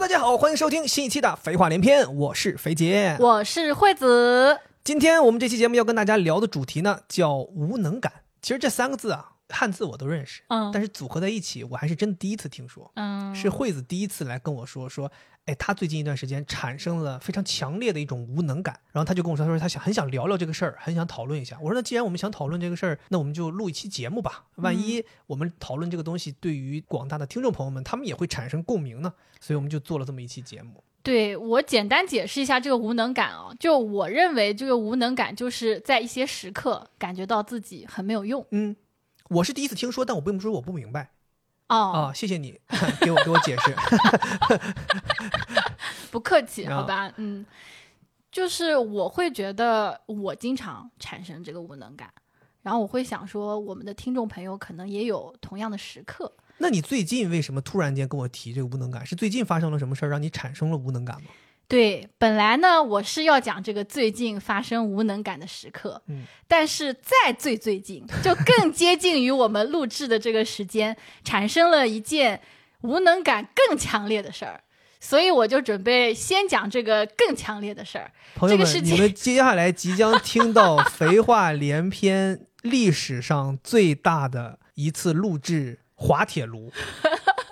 大家好，欢迎收听新一期的《肥话连篇》，我是肥杰。我是惠子。今天我们这期节目要跟大家聊的主题呢，叫无能感。其实这三个字啊，汉字我都认识，嗯但是组合在一起，我还是真的第一次听说。嗯，是惠子第一次来跟我说说，哎，他最近一段时间产生了非常强烈的一种无能感，然后他就跟我说，他说他想很想聊聊这个事儿，很想讨论一下。我说那既然我们想讨论这个事儿，那我们就录一期节目吧。万一我们讨论这个东西对于广大的听众朋友们，他们也会产生共鸣呢，所以我们就做了这么一期节目。对我简单解释一下这个无能感啊，就我认为这个无能感就是在一些时刻感觉到自己很没有用嗯，我是第一次听说，但我并不是说我不明白哦，啊，谢谢你 给我给我解释。不客气，啊好吧，嗯，就是我会觉得我经常产生这个无能感，然后我会想说，我们的听众朋友可能也有同样的时刻。那你最近为什么突然间跟我提这个无能感？是最近发生了什么事儿让你产生了无能感吗？对，本来呢我是要讲这个最近发生无能感的时刻，嗯，但是再最最近，就更接近于我们录制的这个时间，产生了一件无能感更强烈的事儿，所以我就准备先讲这个更强烈的事儿。朋友们，你们接下来即将听到 肥话连篇历史上最大的一次录制滑铁卢。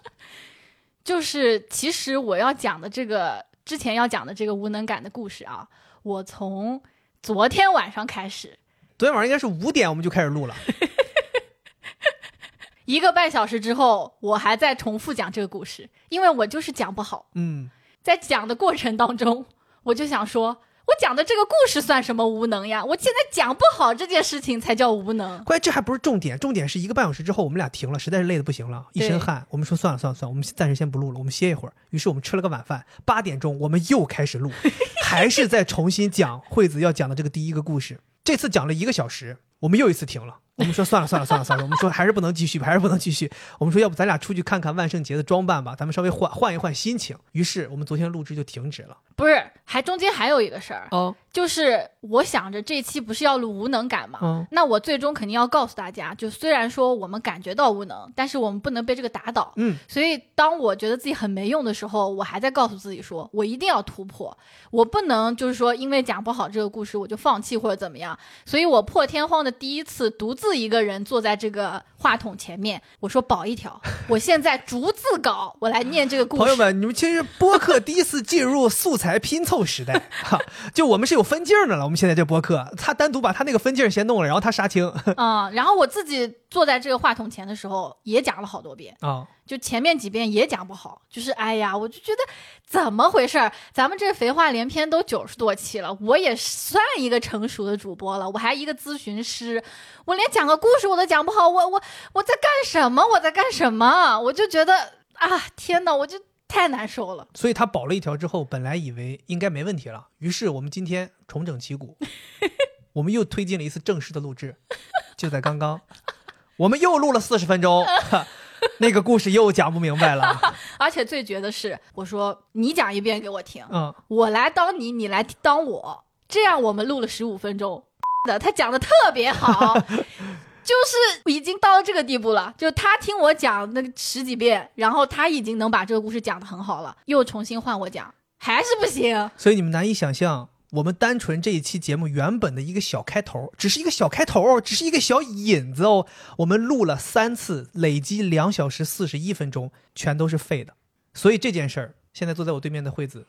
就是其实我要讲的这个之前要讲的这个无能感的故事啊，我从昨天晚上开始，昨天晚上应该是五点我们就开始录了，一个半小时之后，我还在重复讲这个故事，因为我就是讲不好。嗯，在讲的过程当中，我就想说，我讲的这个故事算什么无能呀？我现在讲不好这件事情才叫无能。关键这还不是重点，重点是一个半小时之后我们俩停了，实在是累得不行了，一身汗。我们说算了算了算了，我们暂时先不录了，我们歇一会儿。于是我们吃了个晚饭，八点钟我们又开始录，还是在重新讲惠子要讲的这个第一个故事。这次讲了一个小时，我们又一次停了。我们说算了算了算了算了，我们说还是不能继续，还是不能继续。我们说要不咱俩出去看看万圣节的装扮吧，咱们稍微换换一换心情。于是我们昨天录制就停止了。不是，还中间还有一个事儿，哦，就是我想着这期不是要录无能感嘛，嗯那我最终肯定要告诉大家，就虽然说我们感觉到无能，但是我们不能被这个打倒。嗯，所以当我觉得自己很没用的时候，我还在告诉自己说，我一定要突破，我不能就是说因为讲不好这个故事我就放弃或者怎么样。所以我破天荒的第一次独自一个人坐在这个话筒前面，我说保一条，我现在逐字稿，我来念这个故事。朋友们，你们其实播客第一次进入素材拼凑时代，哈，就我们是有分镜的了。我们现在这播客，他单独把他那个分镜先弄了，然后他杀青 嗯，然后我自己坐在这个话筒前的时候，也讲了好多遍，啊。就前面几遍也讲不好，就是哎呀，我就觉得怎么回事儿？咱们这肥话连篇都九十多期了，我也算一个成熟的主播了，我还一个咨询师，我连讲个故事我都讲不好，我我我在干什么？我在干什么？我就觉得啊，天哪，我就太难受了。所以他保了一条之后，本来以为应该没问题了，于是我们今天重整旗鼓，我们又推进了一次正式的录制。就在刚刚，我们又录了四十分钟，哈 那个故事又讲不明白了。而且最绝的是，我说你讲一遍给我听，嗯，我来当你，你来当我，这样我们录了十五分钟的，他讲的特别好，就是已经到了这个地步了，就他听我讲那个十几遍，然后他已经能把这个故事讲得很好了，又重新换我讲，还是不行。所以你们难以想象，我们单纯这一期节目原本的一个小开头，只是一个小开头，只是一个小引子哦。我们录了三次，累积两小时四十一分钟，全都是废的。所以这件事儿，现在坐在我对面的惠子，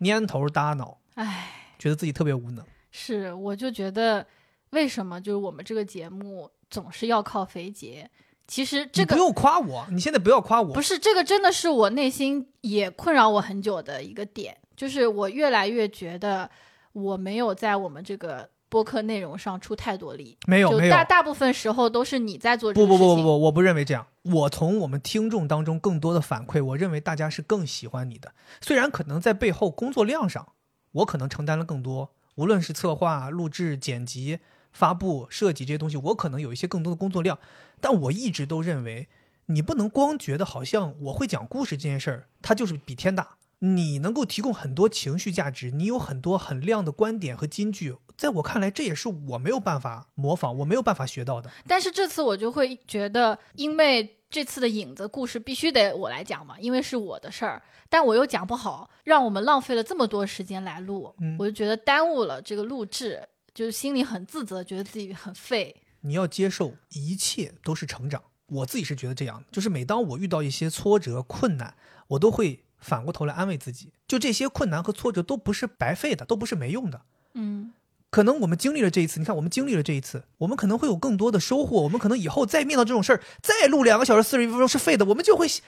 蔫头耷脑，唉，觉得自己特别无能。是，我就觉得为什么就是我们这个节目总是要靠肥姐？其实这个不用夸我，你现在不要夸我。不是这个，真的是我内心也困扰我很久的一个点，就是我越来越觉得我没有在我们这个播客内容上出太多力，没有大大部分时候都是你在做这不。不不不不，我不认为这样。我从我们听众当中更多的反馈，我认为大家是更喜欢你的。虽然可能在背后工作量上，我可能承担了更多，无论是策划、录制、剪辑、发布、设计这些东西，我可能有一些更多的工作量。但我一直都认为，你不能光觉得好像我会讲故事这件事儿，它就是比天大。你能够提供很多情绪价值，你有很多很亮的观点和金句，在我看来，这也是我没有办法模仿，我没有办法学到的。但是这次我就会觉得，因为这次的影子故事必须得我来讲嘛，因为是我的事儿，但我又讲不好，让我们浪费了这么多时间来录，嗯我就觉得耽误了这个录制，就是心里很自责，觉得自己很废。你要接受一切都是成长。我自己是觉得这样的，就是每当我遇到一些挫折、困难，我都会反过头来安慰自己，就这些困难和挫折都不是白费的，都不是没用的。嗯，可能我们经历了这一次，你看我们经历了这一次，我们可能会有更多的收获。我们可能以后再面到这种事儿，再录两个小时四十一分钟是废的，我们就会笑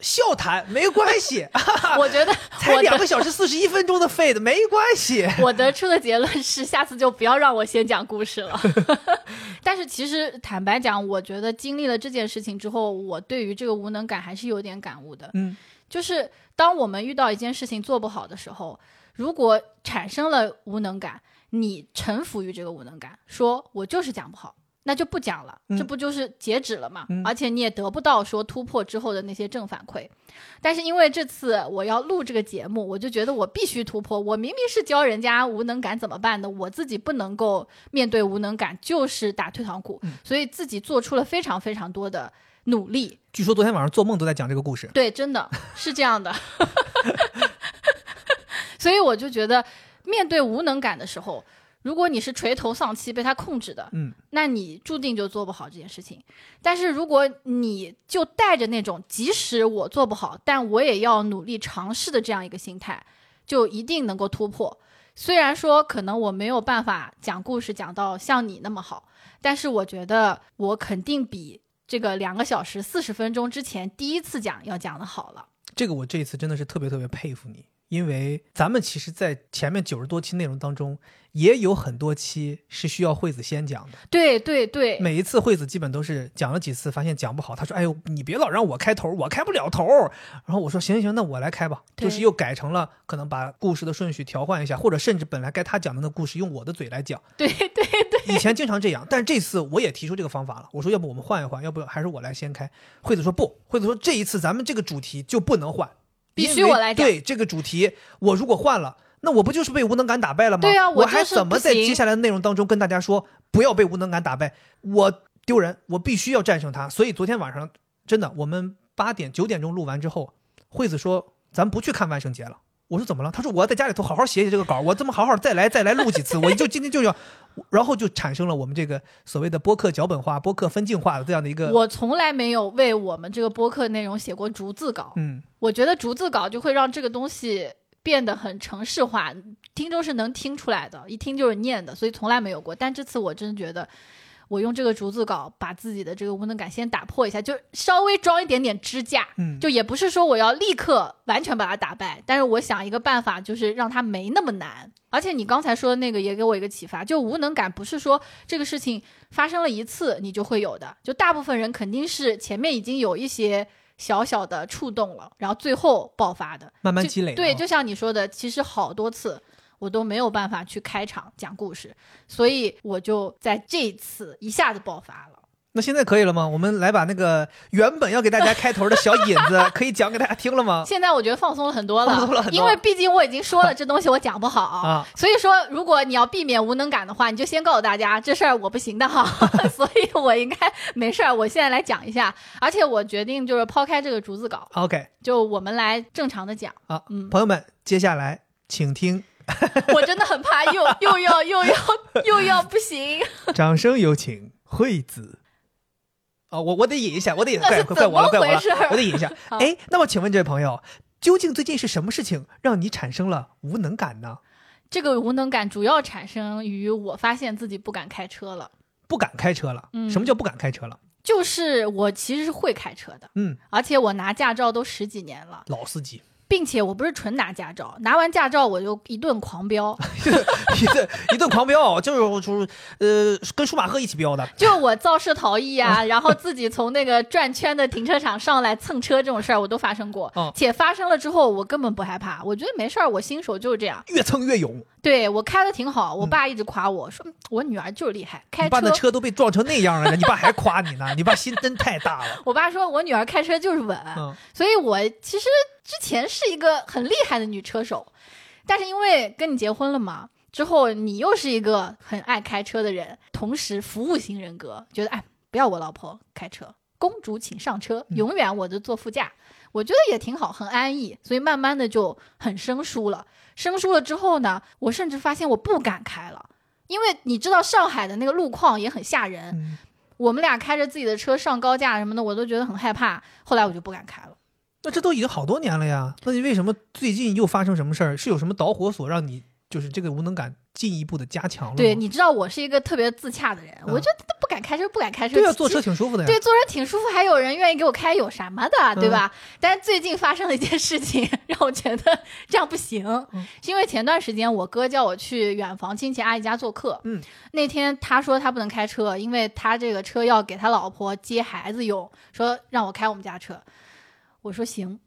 笑谈，没关系，我觉得 才我的两个小时四十一分钟的废的，没关系。我得出的结论是，下次就不要让我先讲故事了。但是其实坦白讲，我觉得经历了这件事情之后，我对于这个无能感还是有点感悟的。嗯，就是当我们遇到一件事情做不好的时候，如果产生了无能感，你臣服于这个无能感，说我就是讲不好，那就不讲了，嗯这不就是截止了吗？嗯而且你也得不到说突破之后的那些正反馈。但是因为这次我要录这个节目，我就觉得我必须突破。我明明是教人家无能感怎么办的，我自己不能够面对无能感，就是打退堂鼓，嗯所以自己做出了非常非常多的努力。据说昨天晚上做梦都在讲这个故事。对，真的是这样的。所以我就觉得，面对无能感的时候，如果你是垂头丧气被他控制的，嗯，那你注定就做不好这件事情。但是如果你就带着那种即使我做不好，但我也要努力尝试的这样一个心态，就一定能够突破。虽然说可能我没有办法讲故事讲到像你那么好，但是我觉得我肯定比这个两个小时四十分钟之前第一次讲要讲的好了。这个我这一次真的是特别特别佩服你，因为咱们其实，在前面九十多期内容当中，也有很多期是需要惠子先讲的。对对对，每一次惠子基本都是讲了几次，发现讲不好，他说：“哎呦，你别老让我开头，我开不了头。”然后我说：“行行行，那我来开吧。”就是又改成了可能把故事的顺序调换一下，或者甚至本来该他讲的那故事用我的嘴来讲。对对对，以前经常这样，但是这次我也提出这个方法了。我说：“要不我们换一换，要不还是我来先开。”惠子说：“不。”惠子说：“这一次咱们这个主题就不能换，必须我来对这个主题，我如果换了。”那我不就是被无能感打败了吗？对啊我我还怎么在接下来的内容当中跟大家说不要被无能感打败？我丢人，我必须要战胜他。所以昨天晚上真的，我们八点九点钟录完之后，惠子说咱不去看万圣节了。我说怎么了？他说我要在家里头好好写写这个稿，我这么好好再来再来录几次，我就今天就要，然后就产生了我们这个所谓的播客脚本化、播客分镜化的这样的一个，我从来没有为我们这个播客内容写过逐字稿。嗯，我觉得逐字稿就会让这个东西变得很程式化，听众是能听出来的，一听就是念的，所以从来没有过。但这次我真的觉得，我用这个竹子稿把自己的这个无能感先打破一下，就稍微装一点点支架。嗯就也不是说我要立刻完全把它打败，但是我想一个办法，就是让它没那么难。而且你刚才说的那个也给我一个启发，就无能感不是说这个事情发生了一次你就会有的，就大部分人肯定是前面已经有一些小小的触动了，然后最后爆发的，慢慢积累对，啊就像你说的，其实好多次我都没有办法去开场讲故事，所以我就在这次一下子爆发了。那现在可以了吗？我们来把那个原本要给大家开头的小引子，可以讲给大家听了吗？现在我觉得放松了很多了，放松了很多因为毕竟我已经说了这东西我讲不好 啊所以说如果你要避免无能感的话，你就先告诉大家这事儿我不行的哈，所以我应该没事儿，我现在来讲一下，而且我决定就是抛开这个逐字稿，OK，就我们来正常的讲。啊，嗯朋友们，接下来请听，我真的很怕又 又要又要又要不行，掌声有请惠子。哦，我我得引一下，我得引，那是怪怪怪我了，怪我了我得引一下。哎，那么请问这位朋友，究竟最近是什么事情让你产生了无能感呢？这个无能感主要产生于我发现自己不敢开车了。不敢开车了？嗯什么叫不敢开车了？就是我其实是会开车的，嗯，而且我拿驾照都十几年了，老司机，并且我不是纯拿驾照，拿完驾照我就一顿狂飙，一顿一顿狂飙，就是就是呃，跟舒马赫一起飙的。就我肇事逃逸啊，然后自己从那个转圈的停车场上来蹭车这种事儿我都发生过，哦且发生了之后我根本不害怕，我觉得没事儿，我新手就是这样，越蹭越勇，对我开的挺好，我爸一直夸我说我女儿就是厉害，开车。你爸的车都被撞成那样了，你爸还夸你呢？你爸心真太大了。我爸说我女儿开车就是稳，嗯。所以我其实之前是一个很厉害的女车手，但是因为跟你结婚了嘛，之后你又是一个很爱开车的人，同时服务型人格，觉得哎不要我老婆开车，公主请上车，嗯永远我就坐副驾。我觉得也挺好，很安逸，所以慢慢的就很生疏了。生疏了之后呢，我甚至发现我不敢开了，因为你知道上海的那个路况也很吓人。嗯，我们俩开着自己的车上高架什么的，我都觉得很害怕。后来我就不敢开了。那这都已经好多年了呀，那你为什么最近又发生什么事儿？是有什么导火索让你就是这个无能感进一步的加强了？对，你知道我是一个特别自洽的人，我觉得不敢开车，不敢开车。对呀，坐车挺舒服的呀。对，坐车挺舒服，还有人愿意给我开，有什么的，对吧？但是最近发生了一件事情，让我觉得这样不行，嗯是因为前段时间我哥叫我去远房亲戚阿姨家做客，嗯，那天他说他不能开车，因为他这个车要给他老婆接孩子用，说让我开我们家车，我说行。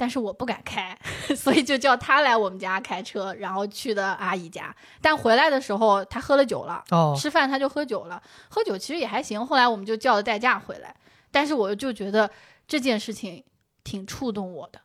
但是我不敢开，所以就叫他来我们家开车，然后去的阿姨家。但回来的时候他喝了酒了，哦，吃饭他就喝酒了，喝酒其实也还行。后来我们就叫了代驾回来，但是我就觉得这件事情挺触动我的，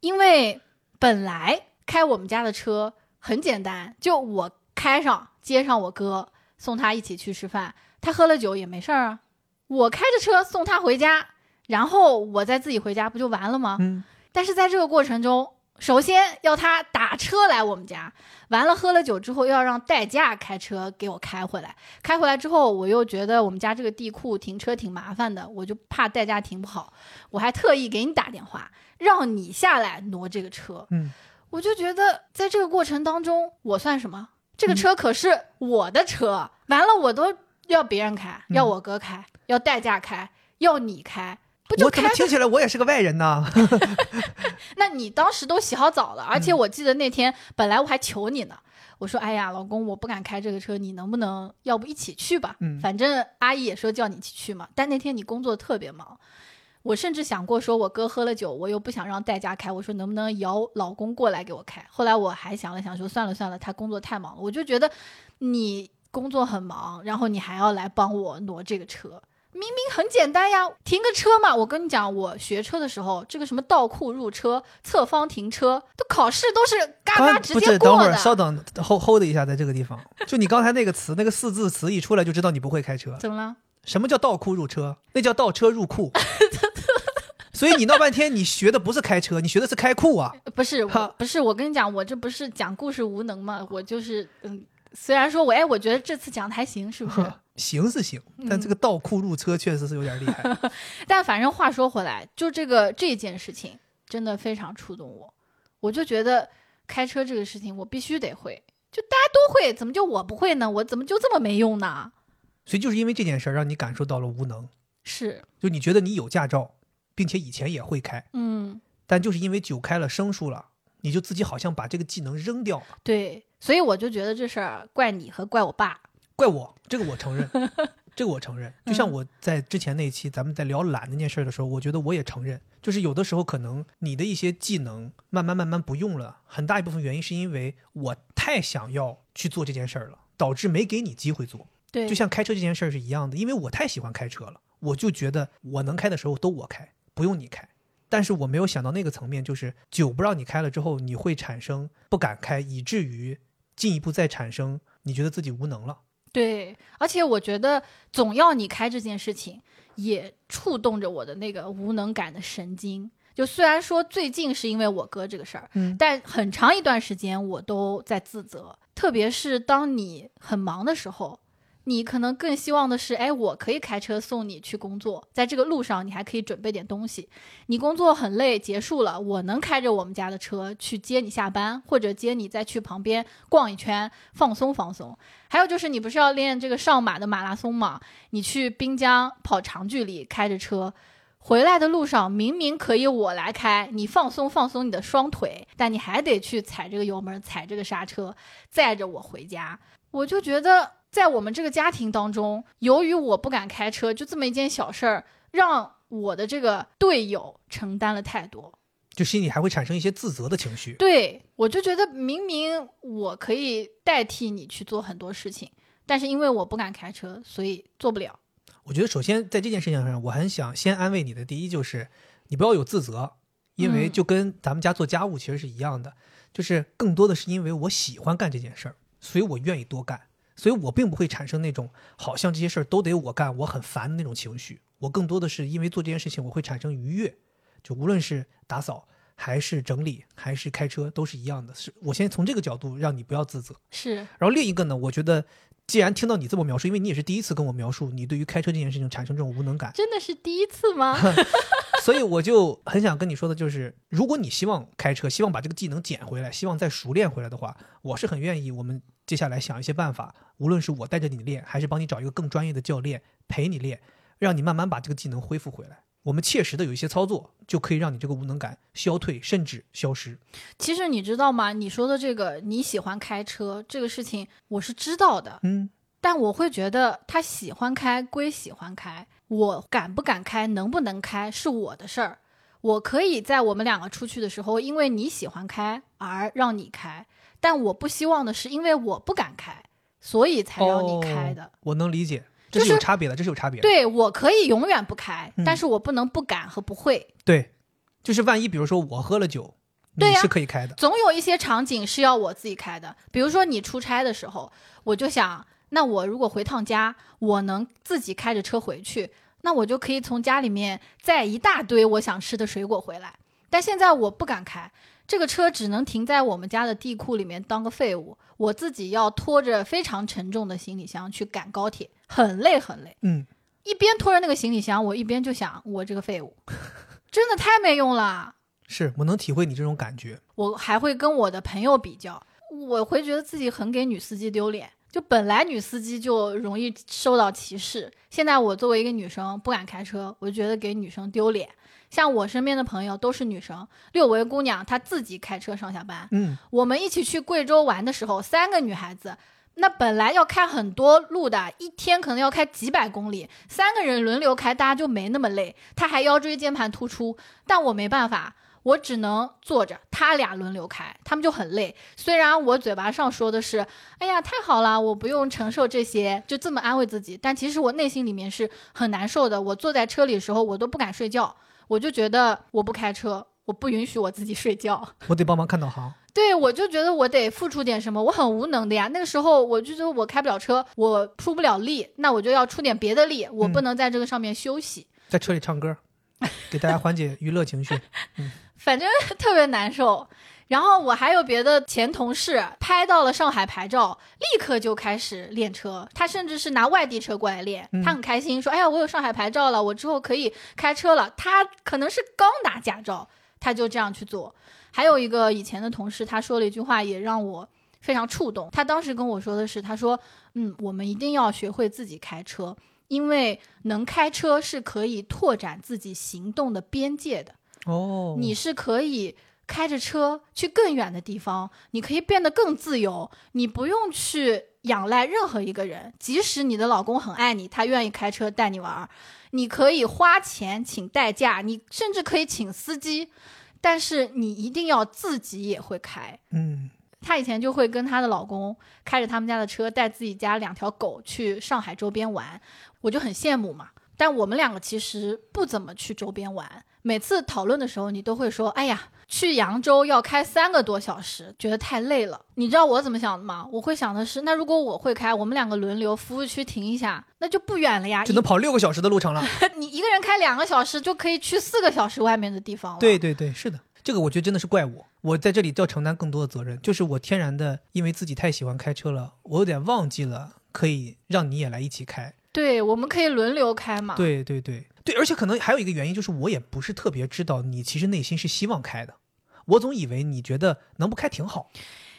因为本来开我们家的车很简单，就我开上接上我哥，送他一起去吃饭，他喝了酒也没事儿啊。我开着车送他回家，然后我再自己回家，不就完了吗？嗯，但是在这个过程中，首先要他打车来我们家，完了喝了酒之后又要让代驾开车给我开回来，开回来之后我又觉得我们家这个地库停车挺麻烦的，我就怕代驾停不好，我还特意给你打电话让你下来挪这个车，嗯，我就觉得在这个过程当中我算什么？这个车可是我的车，完了我都要别人开，嗯要我哥开，要代驾开，要你开。不就我怎么听起来我也是个外人呢？那你当时都洗好澡了，而且我记得那天本来我还求你呢，我说哎呀，老公，我不敢开这个车，你能不能要不一起去吧？嗯反正阿姨也说叫你一起去嘛。但那天你工作特别忙，我甚至想过说我哥喝了酒，我又不想让代驾开，我说能不能摇老公过来给我开？后来我还想了想，说算了算了，他工作太忙了，我就觉得你工作很忙，然后你还要来帮我挪这个车。明明很简单呀，停个车嘛。我跟你讲，我学车的时候，这个什么倒库入车、侧方停车，都考试都是嘎嘎直不是，接过的。等会儿稍等，hold hold 一下，在这个地方，就你刚才那个词，那个四字词一出来就知道你不会开车。怎么了？什么叫倒库入车？那叫倒车入库。所以你闹半天，你学的不是开车，你学的是开库啊。不是，我不是，我跟你讲，我这不是讲故事无能吗？我就是，嗯，虽然说我，哎，我觉得这次讲的还行，是不是？行是行，嗯但这个倒库入车确实是有点厉害。但反正话说回来，就这个这件事情真的非常触动我，我就觉得开车这个事情我必须得会，就大家都会，怎么就我不会呢？我怎么就这么没用呢？所以就是因为这件事儿，让你感受到了无能。是，就你觉得你有驾照，并且以前也会开，嗯，但就是因为酒开了生疏了，你就自己好像把这个技能扔掉了。对，所以我就觉得这事儿怪你和怪我爸。怪我，这个我承认，这个我承认。就像我在之前那期咱们在聊懒那件事儿的时候，我觉得我也承认，就是有的时候可能你的一些技能慢慢慢慢不用了，很大一部分原因是因为我太想要去做这件事儿了，导致没给你机会做。对，就像开车这件事儿是一样的，因为我太喜欢开车了，我就觉得我能开的时候都我开，不用你开。但是我没有想到那个层面，就是酒不让你开了之后，你会产生不敢开，以至于进一步再产生你觉得自己无能了。对，而且我觉得总要你开这件事情，也触动着我的那个无能感的神经。就虽然说最近是因为我哥这个事儿，嗯但很长一段时间我都在自责，特别是当你很忙的时候。你可能更希望的是，哎，我可以开车送你去工作，在这个路上你还可以准备点东西。你工作很累，结束了，我能开着我们家的车去接你下班，或者接你再去旁边逛一圈，放松放松。还有就是，你不是要练这个上马的马拉松吗？你去滨江跑长距离，开着车回来的路上，明明可以我来开，你放松放松你的双腿，但你还得去踩这个油门，踩这个刹车，载着我回家。我就觉得，在我们这个家庭当中，由于我不敢开车，就这么一件小事儿，让我的这个队友承担了太多。就心里还会产生一些自责的情绪。对我就觉得明明我可以代替你去做很多事情，但是因为我不敢开车，所以做不了。我觉得首先在这件事情上，我很想先安慰你的。第一就是你不要有自责，因为嗯就跟咱们家做家务其实是一样的，就是更多的是因为我喜欢干这件事儿，所以我愿意多干。所以我并不会产生那种好像这些事儿都得我干，我很烦的那种情绪。我更多的是因为做这件事情，我会产生愉悦。就无论是打扫，还是整理，还是开车，都是一样的。是我先从这个角度让你不要自责。是，然后另一个呢，我觉得既然听到你这么描述，因为你也是第一次跟我描述你对于开车这件事情产生这种无能感，真的是第一次吗？所以我就很想跟你说的就是，如果你希望开车，希望把这个技能捡回来，希望再熟练回来的话，我是很愿意我们接下来想一些办法，无论是我带着你练，还是帮你找一个更专业的教练陪你练，让你慢慢把这个技能恢复回来。我们切实的有一些操作，就可以让你这个无能感消退，甚至消失。其实你知道吗？你说的这个你喜欢开车这个事情，我是知道的，嗯，但我会觉得他喜欢开归喜欢开，我敢不敢开，能不能开是我的事儿。我可以在我们两个出去的时候，因为你喜欢开而让你开，但我不希望的是因为我不敢开，所以才让你开的。哦我能理解，这是是有差别的，这是有差别的。对我可以永远不开，嗯但是我不能不敢和不会。对，就是万一比如说我喝了酒，你对呀是可以开的。总有一些场景是要我自己开的，比如说你出差的时候，我就想，那我如果回趟家，我能自己开着车回去，那我就可以从家里面载一大堆我想吃的水果回来。但现在我不敢开，这个车只能停在我们家的地库里面当个废物，我自己要拖着非常沉重的行李箱去赶高铁，很累很累。嗯，一边拖着那个行李箱，我一边就想，我这个废物，真的太没用了。是我能体会你这种感觉。我还会跟我的朋友比较，我会觉得自己很给女司机丢脸。就本来女司机就容易受到歧视，现在我作为一个女生不敢开车，我就觉得给女生丢脸。像我身边的朋友都是女生，六维姑娘她自己开车上下班。嗯，我们一起去贵州玩的时候，三个女孩子，那本来要开很多路的，一天可能要开几百公里，三个人轮流开，大家就没那么累。她还腰椎间盘突出，但我没办法，我只能坐着，他俩轮流开，他们就很累。虽然我嘴巴上说的是“哎呀，太好了，我不用承受这些”，就这么安慰自己，但其实我内心里面是很难受的。我坐在车里的时候，我都不敢睡觉，我就觉得我不开车，我不允许我自己睡觉。我得帮忙看导航。对，我就觉得我得付出点什么，我很无能的呀。那个时候我就觉得我开不了车，我出不了力，那我就要出点别的力，我不能在这个上面休息。在车里唱歌，给大家缓解娱乐情绪。反正 特别难受。然后我还有别的前同事拍到了上海牌照，立刻就开始练车。他甚至是拿外地车过来练，他很开心，说：“哎呀，我有上海牌照了，我之后可以开车了。”他可能是刚拿驾照，他就这样去做。还有一个以前的同事，他说了一句话，也让我非常触动。他当时跟我说的是：“他说，嗯，我们一定要学会自己开车，因为能开车是可以拓展自己行动的边界的。”哦，你是可以开着车去更远的地方，你可以变得更自由，你不用去仰赖任何一个人，即使你的老公很爱你，他愿意开车带你玩儿，你可以花钱请代驾，你甚至可以请司机，但是你一定要自己也会开。嗯，她以前就会跟她的老公开着他们家的车，带自己家两条狗去上海周边玩，我就很羡慕嘛。但我们两个其实不怎么去周边玩，每次讨论的时候，你都会说：“哎呀，去扬州要开三个多小时，觉得太累了。”你知道我怎么想的吗？我会想的是，那如果我会开，我们两个轮流，服务区停一下，那就不远了呀。只能跑六个小时的路程了。你一个人开两个小时，就可以去四个小时外面的地方了。对对对，是的，这个我觉得真的是怪我，我在这里要承担更多的责任，就是我天然的因为自己太喜欢开车了，我有点忘记了可以让你也来一起开。对，我们可以轮流开嘛。对对对对，而且可能还有一个原因就是我也不是特别知道你其实内心是希望开的，我总以为你觉得能不开挺好。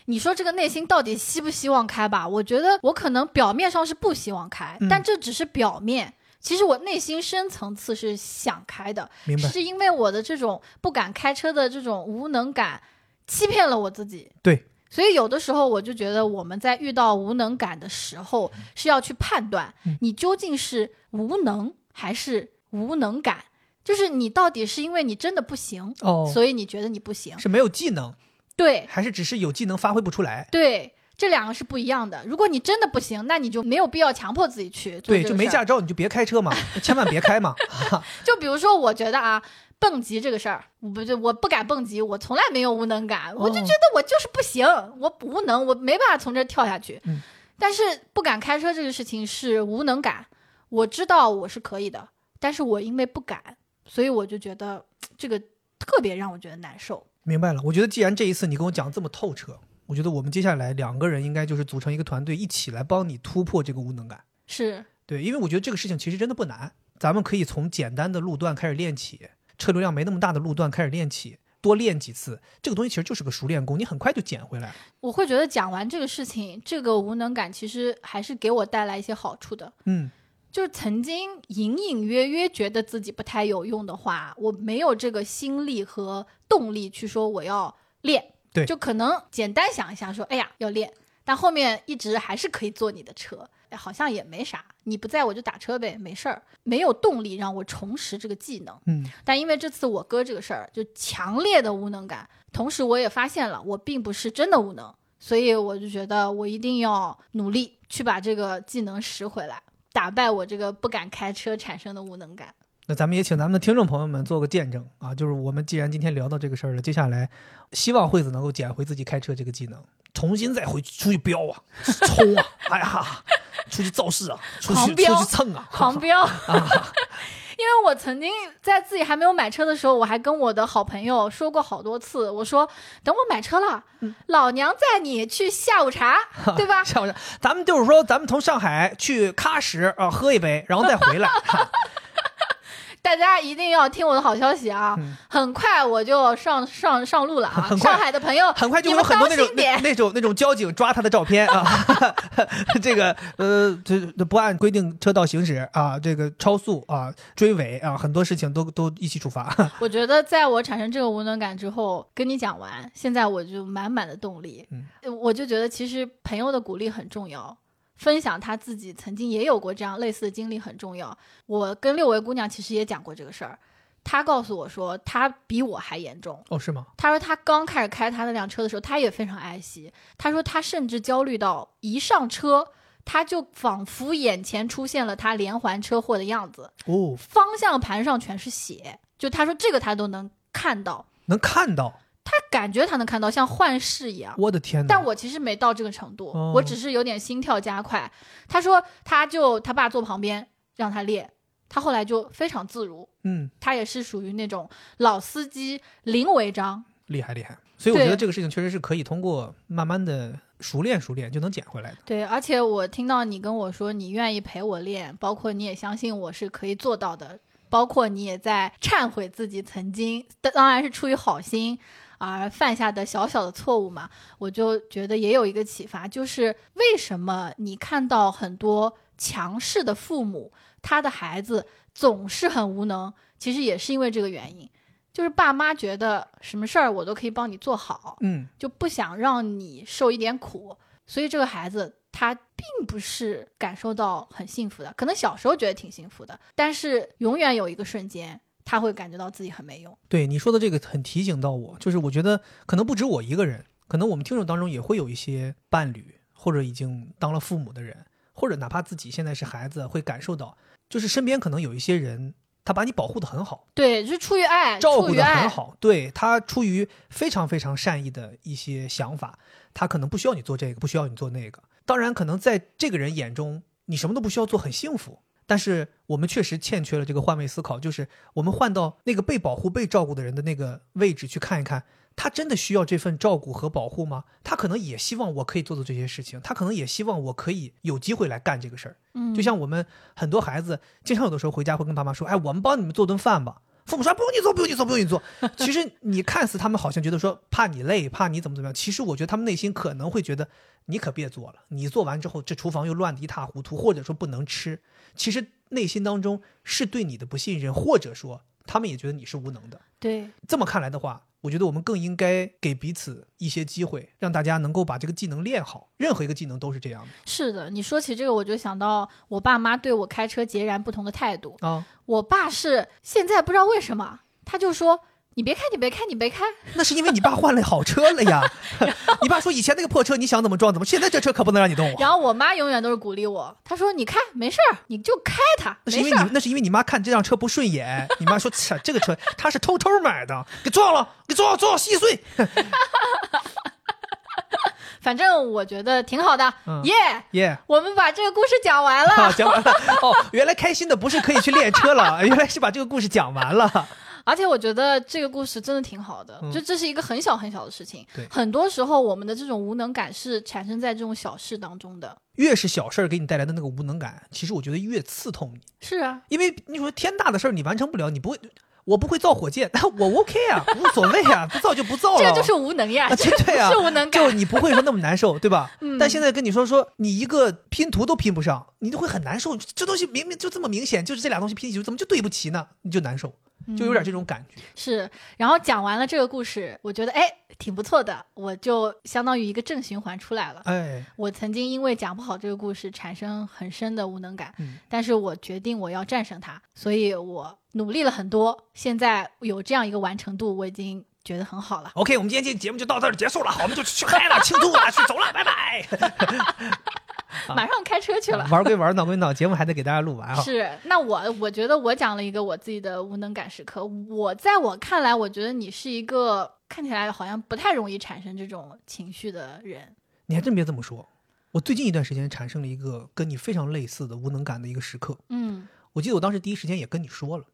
你说这个内心到底希不希望开吧？我觉得我可能表面上是不希望开，嗯但这只是表面。其实我内心深层次是想开的，明白？是因为我的这种不敢开车的这种无能感，欺骗了我自己。对，所以有的时候我就觉得我们在遇到无能感的时候，是要去判断嗯你究竟是无能还是无能感，就是你到底是因为你真的不行，哦，所以你觉得你不行，是没有技能，对，还是只是有技能发挥不出来？对，这两个是不一样的。如果你真的不行，那你就没有必要强迫自己去做对，就没驾照你就别开车嘛，千万别开嘛。就比如说，我觉得啊，蹦极这个事儿，我不就我不敢蹦极，我从来没有无能感，我就哦觉得我就是不行，我无能，我没办法从这跳下去。嗯但是不敢开车这个事情是无能感，我知道我是可以的，但是我因为不敢，所以我就觉得这个特别让我觉得难受。明白了。我觉得既然这一次你跟我讲得这么透彻，我觉得我们接下来两个人应该就是组成一个团队，一起来帮你突破这个无能感。是，对，因为我觉得这个事情其实真的不难，咱们可以从简单的路段开始练起，车流量没那么大的路段开始练起，多练几次，这个东西其实就是个熟练工，你很快就捡回来。我会觉得讲完这个事情，这个无能感其实还是给我带来一些好处的。嗯，就是曾经隐隐约约觉得自己不太有用的话，我没有这个心力和动力去说我要练。对。就可能简单想一下说，哎呀要练，但后面一直还是可以坐你的车，哎好像也没啥，你不在我就打车呗，没事儿，没有动力让我重拾这个技能。嗯，但因为这次我哥这个事儿，就强烈的无能感，同时我也发现了我并不是真的无能，所以我就觉得我一定要努力去把这个技能拾回来，打败我这个不敢开车产生的无能感。那咱们也请咱们的听众朋友们做个见证啊，就是我们既然今天聊到这个事儿了，接下来希望惠子能够捡回自己开车这个技能，重新再回出去飙啊，冲啊，哎呀，出去造势啊，出去出去蹭啊，狂飙。啊，因为我曾经在自己还没有买车的时候，我还跟我的好朋友说过好多次，我说等我买车了，老娘载你去下午茶，对吧？下午茶，咱们就是说，咱们从上海去喀什啊喝一杯，然后再回来。大家一定要听我的好消息啊！嗯很快我就上上上路了啊！很上海的朋友，很快就有很多那种那那种那种交警抓他的照片啊，这个呃，这这不按规定车道行驶啊，这个超速啊，追尾啊，很多事情都都一起处罚。我觉得在我产生这个无能感之后，跟你讲完，现在我就满满的动力。嗯呃我就觉得其实朋友的鼓励很重要，分享他自己曾经也有过这样类似的经历很重要。我跟六位姑娘其实也讲过这个事儿，她告诉我说她比我还严重。哦，是吗？她说她刚开始开她那辆车的时候，她也非常爱惜。她说她甚至焦虑到一上车，她就仿佛眼前出现了她连环车祸的样子，哦，方向盘上全是血。就她说这个她都能看到，能看到，她感觉他能看到，像幻视一样。我的天哪！但我其实没到这个程度，哦我只是有点心跳加快。他说，他就他爸坐旁边让他练，他后来就非常自如。嗯，他也是属于那种老司机，零违章。厉害厉害。所以我觉得这个事情确实是可以通过慢慢的熟练熟练就能捡回来的。对，而且我听到你跟我说你愿意陪我练，包括你也相信我是可以做到的，包括你也在忏悔自己曾经，当当然是出于好心而犯下的小小的错误嘛，我就觉得也有一个启发，就是为什么你看到很多强势的父母，他的孩子总是很无能，其实也是因为这个原因。就是爸妈觉得什么事儿我都可以帮你做好，嗯，就不想让你受一点苦，所以这个孩子他并不是感受到很幸福的，可能小时候觉得挺幸福的，但是永远有一个瞬间他会感觉到自己很没用。对你说的这个很提醒到我，就是我觉得可能不止我一个人，可能我们听众当中也会有一些伴侣或者已经当了父母的人，或者哪怕自己现在是孩子，会感受到，就是身边可能有一些人，他把你保护的很好，对，就是出于爱，照顾的很，好，对他出于非常非常善意的一些想法，他可能不需要你做这个，不需要你做那个。当然，可能在这个人眼中，你什么都不需要做，很幸福。但是我们确实欠缺了这个换位思考，就是我们换到那个被保护、被照顾的人的那个位置去看一看，他真的需要这份照顾和保护吗？他可能也希望我可以做做这些事情，他可能也希望我可以有机会来干这个事儿。嗯，就像我们很多孩子，经常有的时候回家会跟爸妈说：“哎，我们帮你们做顿饭吧。”父母说：“不用你做，不用你做，不用你做。”其实你看似他们好像觉得说怕你累，怕你怎么怎么样，其实我觉得他们内心可能会觉得你可别做了，你做完之后这厨房又乱得一塌糊涂，或者说不能吃。其实内心当中是对你的不信任，或者说他们也觉得你是无能的。对，这么看来的话，我觉得我们更应该给彼此一些机会，让大家能够把这个技能练好。任何一个技能都是这样的是的。你说起这个，我就想到我爸妈对我开车截然不同的态度。啊。我爸是现在不知道为什么，他就说。你别开，你别开，你别开。那是因为你爸换了好车了呀。你爸说以前那个破车你想怎么撞怎么，现在这车可不能让你动。然后我妈永远都是鼓励我，她说：“你开没事儿，你就开它，那是因。为你那是因为你妈看这辆车不顺眼，你妈说切这个车她是偷偷买的，给撞了，给撞了撞了稀碎。”反正我觉得挺好的，嗯耶、耶、我们把这个故事讲完了。啊，讲完了哦，原来开心的不是可以去练车了，原来是把这个故事讲完了。而且我觉得这个故事真的挺好的，嗯就这是一个很小很小的事情。对很多时候我们的这种无能感是产生在这种小事当中的。越是小事儿给你带来的那个无能感，其实我觉得越刺痛你，是啊，因为你说天大的事儿你完成不了，你不会，我不会造火箭，我 OK 啊，无所谓啊，不造就不造了。这就是无能呀，啊，这对啊，是无能感。就你不会说那么难受，对吧？嗯但现在跟你说说，你一个拼图都拼不上，你就会很难受。这东西明明就这么明显，就是这俩东西拼一起，怎么就对不齐呢？你就难受，就有点这种感觉。是，然后讲完了这个故事，我觉得哎挺不错的，我就相当于一个正循环出来了。哎，我曾经因为讲不好这个故事产生很深的无能感，嗯但是我决定我要战胜它，所以我努力了很多，现在有这样一个完成度，我已经觉得很好了。OK，我们今天这节目就到这儿结束了，好我们就去嗨了，庆祝了，去走了，拜拜。马上开车去了。玩归玩，闹归闹，节目还得给大家录完啊。是，那我我觉得我讲了一个我自己的无能感时刻。我在我看来，我觉得你是一个看起来好像不太容易产生这种情绪的人。你还真别这么说，我最近一段时间产生了一个跟你非常类似的无能感的一个时刻。嗯，我记得我当时第一时间也跟你说了，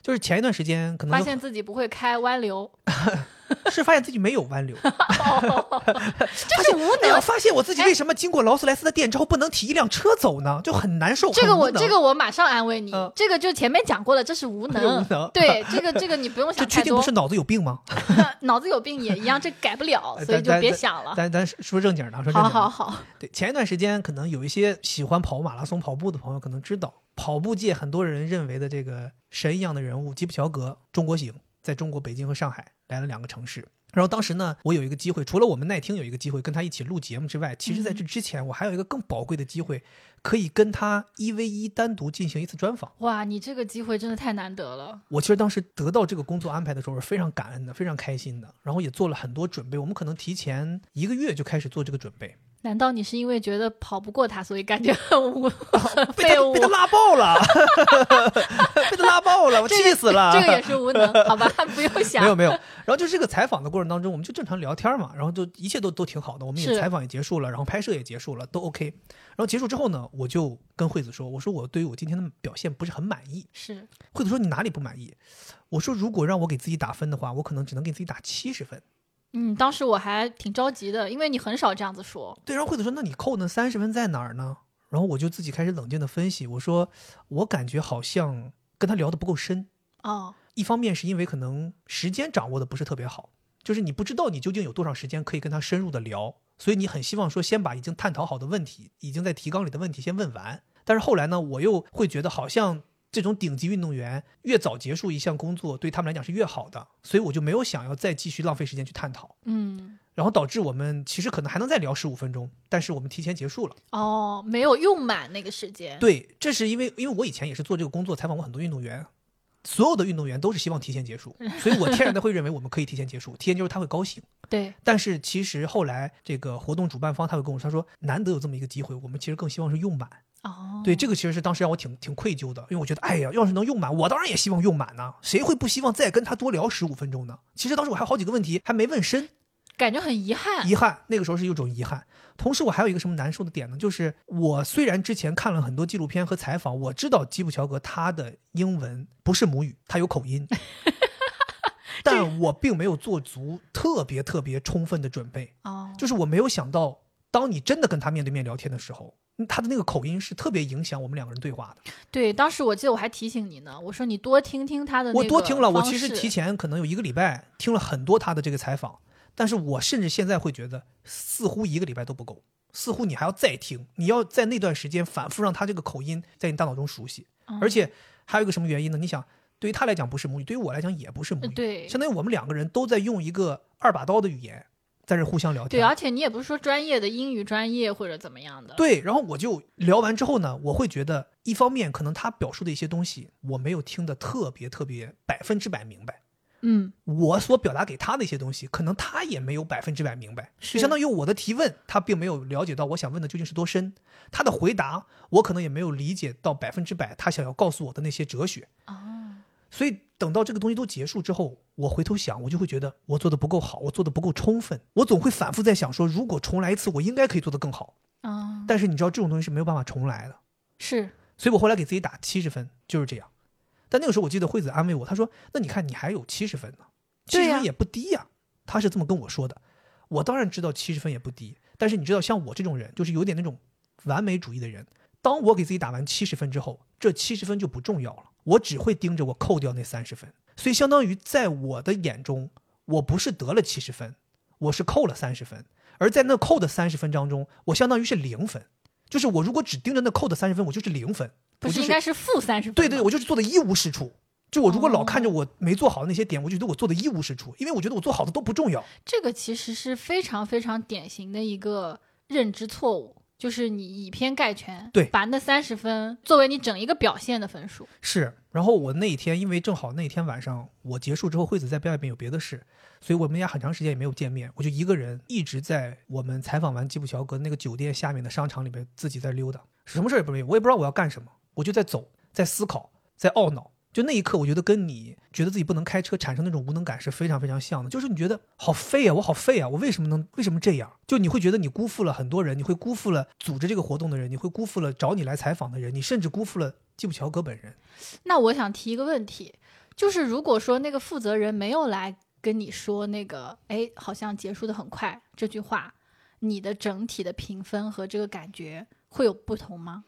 就是前一段时间可能发现自己不会开弯流，是发现自己没有弯流，这是无能。发现我自己为什么经过劳斯莱斯的店之后不能提一辆车走呢？就很难受。这个我这个我马上安慰你，嗯这个就前面讲过了，这是无 能。对，这个这个你不用 想太多确定不是，脑子有病吗？脑子有病也一样，这改不了，所以就别想了。咱咱说正经的，说正经好。好好，对，前一段时间可能有一些喜欢跑马拉松、跑步的朋友可能知道，跑步界很多人认为的这个神一样的人物吉普乔格中国行，在中国北京和上海来了两个城市。然后当时呢，我有一个机会，除了我们耐听有一个机会跟他一起录节目之外，其实在这之前，我还有一个更宝贵的机会，可以跟他一 v 一单独进行一次专访。哇，你这个机会真的太难得了。我其实当时得到这个工作安排的时候是非常感恩的，非常开心的，然后也做了很多准备。我们可能提前一个月就开始做这个准备，难道你是因为觉得跑不过他，所以感觉很无物他被？他拉爆了，被他拉爆了，我气死了。这个也是无能，好吧，不用想。没有没有，然后就这个采访的过程当中，我们就正常聊天嘛，然后就一切都都挺好的，我们也采访也结束了，然后拍摄也结束了，都 OK。然后结束之后呢，我就跟惠子说，我说我对于我今天的表现不是很满意。是惠子说你哪里不满意？我说如果让我给自己打分的话，我可能只能给自己打七十分。嗯，当时我还挺着急的，因为你很少这样子说。对，然后惠子说：“那你扣那三十分在哪儿呢？”然后我就自己开始冷静的分析，我说：“我感觉好像跟他聊的不够深。哦，一方面是因为可能时间掌握的不是特别好，就是你不知道你究竟有多少时间可以跟他深入的聊，所以你很希望说先把已经探讨好的问题，已经在提纲里的问题先问完。但是后来呢，我又会觉得好像这种顶级运动员越早结束一项工作，对他们来讲是越好的，所以我就没有想要再继续浪费时间去探讨。”嗯，然后导致我们其实可能还能再聊十五分钟，但是我们提前结束了。哦，没有用满那个时间。对，这是因为因为我以前也是做这个工作，采访过很多运动员，所有的运动员都是希望提前结束，所以我天然的会认为我们可以提前结束，提前结束他会高兴。对但是其实后来这个活动主办方他会跟我说，他说难得有这么一个机会，我们其实更希望是用满。哦，对，这个其实是当时让我挺挺愧疚的，因为我觉得，哎呀，要是能用满，我当然也希望用满呢，谁会不希望再跟他多聊十五分钟呢？其实当时我还有好几个问题还没问深，感觉很遗憾。遗憾，那个时候是有种遗憾。同时，我还有一个什么难受的点呢？就是我虽然之前看了很多纪录片和采访，我知道基普乔格他的英文不是母语，他有口音，但我并没有做足特别特别充分的准备。哦，就是我没有想到，当你真的跟他面对面聊天的时候，嗯他的那个口音是特别影响我们两个人对话的。对，当时我记得我还提醒你呢，我说你多听听他的。我多听了，我其实提提前可能有一个礼拜听了很多他的这个采访，但是我甚至现在会觉得，似乎一个礼拜都不够，似乎你还要再听，你要在那段时间反复让他这个口音在你大脑中熟悉。嗯而且还有一个什么原因呢？你想，对于他来讲不是母语，对于我来讲也不是母语，呃对相当于我们两个人都在用一个二把刀的语言在这互相聊天。对，而且你也不是说专业的英语专业或者怎么样的。对，然后我就聊完之后呢，我会觉得，一方面可能他表述的一些东西我没有听得特别特别百分之百明白，嗯，我所表达给他的一些东西，可能他也没有百分之百明白，就相当于我的提问，他并没有了解到我想问的究竟是多深，他的回答我可能也没有理解到百分之百他想要告诉我的那些哲学，哦，所以等到这个东西都结束之后，我回头想，我就会觉得我做的不够好，我做的不够充分，我总会反复在想说，如果重来一次，我应该可以做得更好。啊，但是你知道这种东西是没有办法重来的，是所以我后来给自己打七十分，就是这样。但那个时候我记得惠子安慰我，她说：“那你看你还有七十分呢，七十分也不低呀。她是这么跟我说的。我当然知道七十分也不低，但是你知道，像我这种人，就是有点那种完美主义的人。当我给自己打完七十分之后，这七十分就不重要了，我只会盯着我扣掉那三十分。所以相当于在我的眼中，我不是得了七十分，我是扣了三十分。而在那扣的三十分当中，我相当于是零分。就是我如果只盯着那扣的三十分，我就是零分。不是应该是负三十分？对对，，我就是做的一无是处。就我如果老看着哦我没做好的那些点，我就觉得我做的一无是处，因为我觉得我做好的都不重要。这个其实是非常非常典型的一个认知错误，就是你以偏概全，对把那三十分作为你整一个表现的分数。是，然后我那一天，因为正好那天晚上我结束之后，惠子在外边有别的事，所以我们俩很长时间也没有见面，我就一个人一直在我们采访完吉普乔格那个酒店下面的商场里边自己在溜达，什么事儿也不没有，我也不知道我要干什么，我就在走，在思考，在懊恼。就那一刻，我觉得跟你觉得自己不能开车产生那种无能感是非常非常像的。就是你觉得好废啊，我好废啊，我为什么能为什么这样？就你会觉得你辜负了很多人，你会辜负了组织这个活动的人，你会辜负了找你来采访的人，你甚至辜负了基普乔格本人。那我想提一个问题，就是如果说那个负责人没有来跟你说那个，哎，好像结束的很快这句话，你的整体的评分和这个感觉会有不同吗？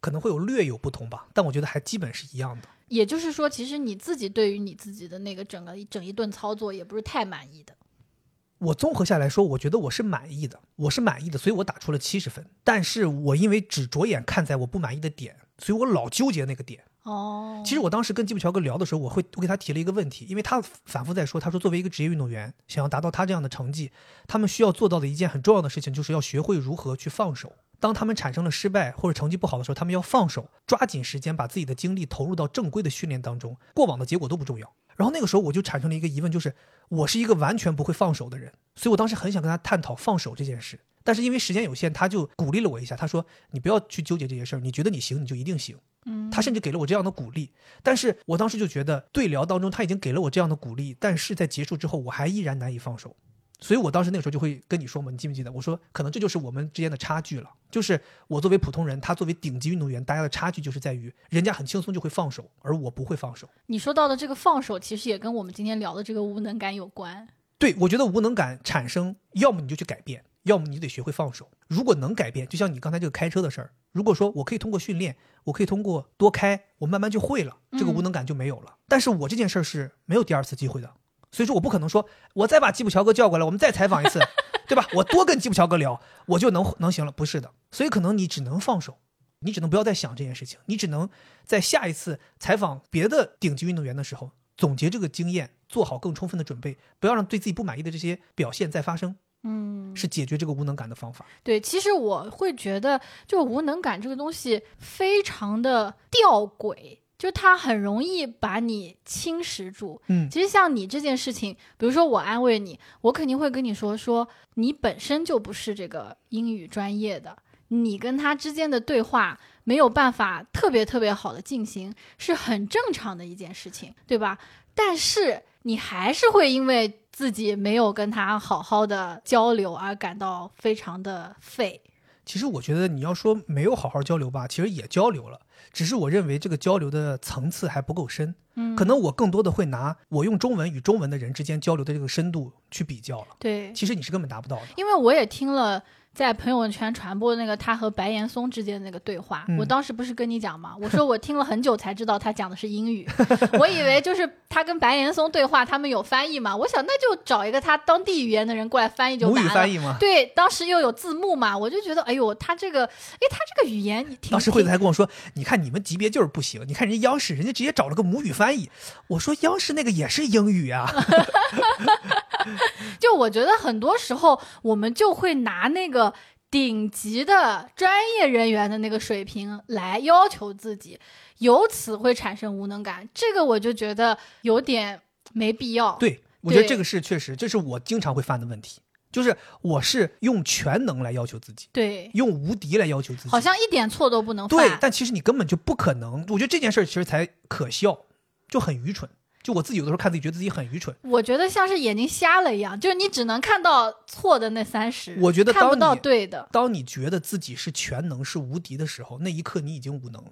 可能会有略有不同吧，但我觉得还基本是一样的。也就是说，其实你自己对于你自己的那个整个整一顿操作也不是太满意的。我综合下来说，我觉得我是满意的，我是满意的，所以我打出了七十分。但是我因为只着眼看在我不满意的点，所以我老纠结那个点。哦，其实我当时跟基普乔格聊的时候，我会我给他提了一个问题，因为他反复在说，他说作为一个职业运动员，想要达到他这样的成绩，他们需要做到的一件很重要的事情，就是要学会如何去放手。当他们产生了失败或者成绩不好的时候，他们要放手，抓紧时间把自己的精力投入到正规的训练当中，过往的结果都不重要。然后那个时候我就产生了一个疑问，就是我是一个完全不会放手的人，所以我当时很想跟他探讨放手这件事。但是因为时间有限，他就鼓励了我一下，他说：“你不要去纠结这些事儿，你觉得你行，你就一定行。”嗯，他甚至给了我这样的鼓励，但是我当时就觉得对聊当中他已经给了我这样的鼓励，但是在结束之后我还依然难以放手，所以我当时那个时候就会跟你说嘛，你记不记得？我说可能这就是我们之间的差距了，就是我作为普通人，他作为顶级运动员，大家的差距就是在于人家很轻松就会放手，而我不会放手。你说到的这个放手，其实也跟我们今天聊的这个无能感有关。对我觉得无能感产生，要么你就去改变，要么你得学会放手。如果能改变，就像你刚才这个开车的事儿，如果说我可以通过训练，我可以通过多开，我慢慢就会了，这个无能感就没有了。但是我这件事儿是没有第二次机会的，所以说我不可能说我再把基普乔格叫过来，我们再采访一次，对吧？我多跟基普乔格聊，我就能能行了，不是的。所以可能你只能放手，你只能不要再想这件事情，你只能在下一次采访别的顶级运动员的时候，总结这个经验，做好更充分的准备，不要让对自己不满意的这些表现再发生，嗯，是解决这个无能感的方法。对，其实我会觉得，就无能感这个东西非常的吊诡，就他很容易把你侵蚀住。嗯，其实像你这件事情，比如说我安慰你，我肯定会跟你说，说你本身就不是这个英语专业的，你跟他之间的对话没有办法特别特别好的进行，是很正常的一件事情，对吧？但是你还是会因为自己没有跟他好好的交流而感到非常的废。其实我觉得你要说没有好好交流吧，其实也交流了，只是我认为这个交流的层次还不够深。嗯，可能我更多的会拿我用中文与中文的人之间交流的这个深度去比较了。对，其实你是根本达不到的。因为我也听了在朋友圈传播那个他和白岩松之间的那个对话，嗯我当时不是跟你讲吗？我说我听了很久才知道他讲的是英语，我以为就是他跟白岩松对话，他们有翻译嘛，我想那就找一个他当地语言的人过来翻译就母完了。语翻译吗？对，当时又有字幕嘛，我就觉得，哎呦，他这个，哎，他这个语言挺，当时惠子还跟我说：“你看你们级别就是不行，你看人家央视，人家直接找了个母语翻译。”我说：“央视那个也是英语啊。就我觉得很多时候我们就会拿那个顶级的专业人员的那个水平来要求自己，由此会产生无能感。这个我就觉得有点没必要。”对，我觉得这个是确实，这是我经常会犯的问题，就是我是用全能来要求自己，对，用无敌来要求自己。好像一点错都不能犯对，犯。但其实你根本就不可能。我觉得这件事儿其实才可笑，就很愚蠢。就我自己有的时候看自己，觉得自己很愚蠢。我觉得像是眼睛瞎了一样，就是你只能看到错的那三十，我觉得看不到对的。当你觉得自己是全能、是无敌的时候，那一刻你已经无能了。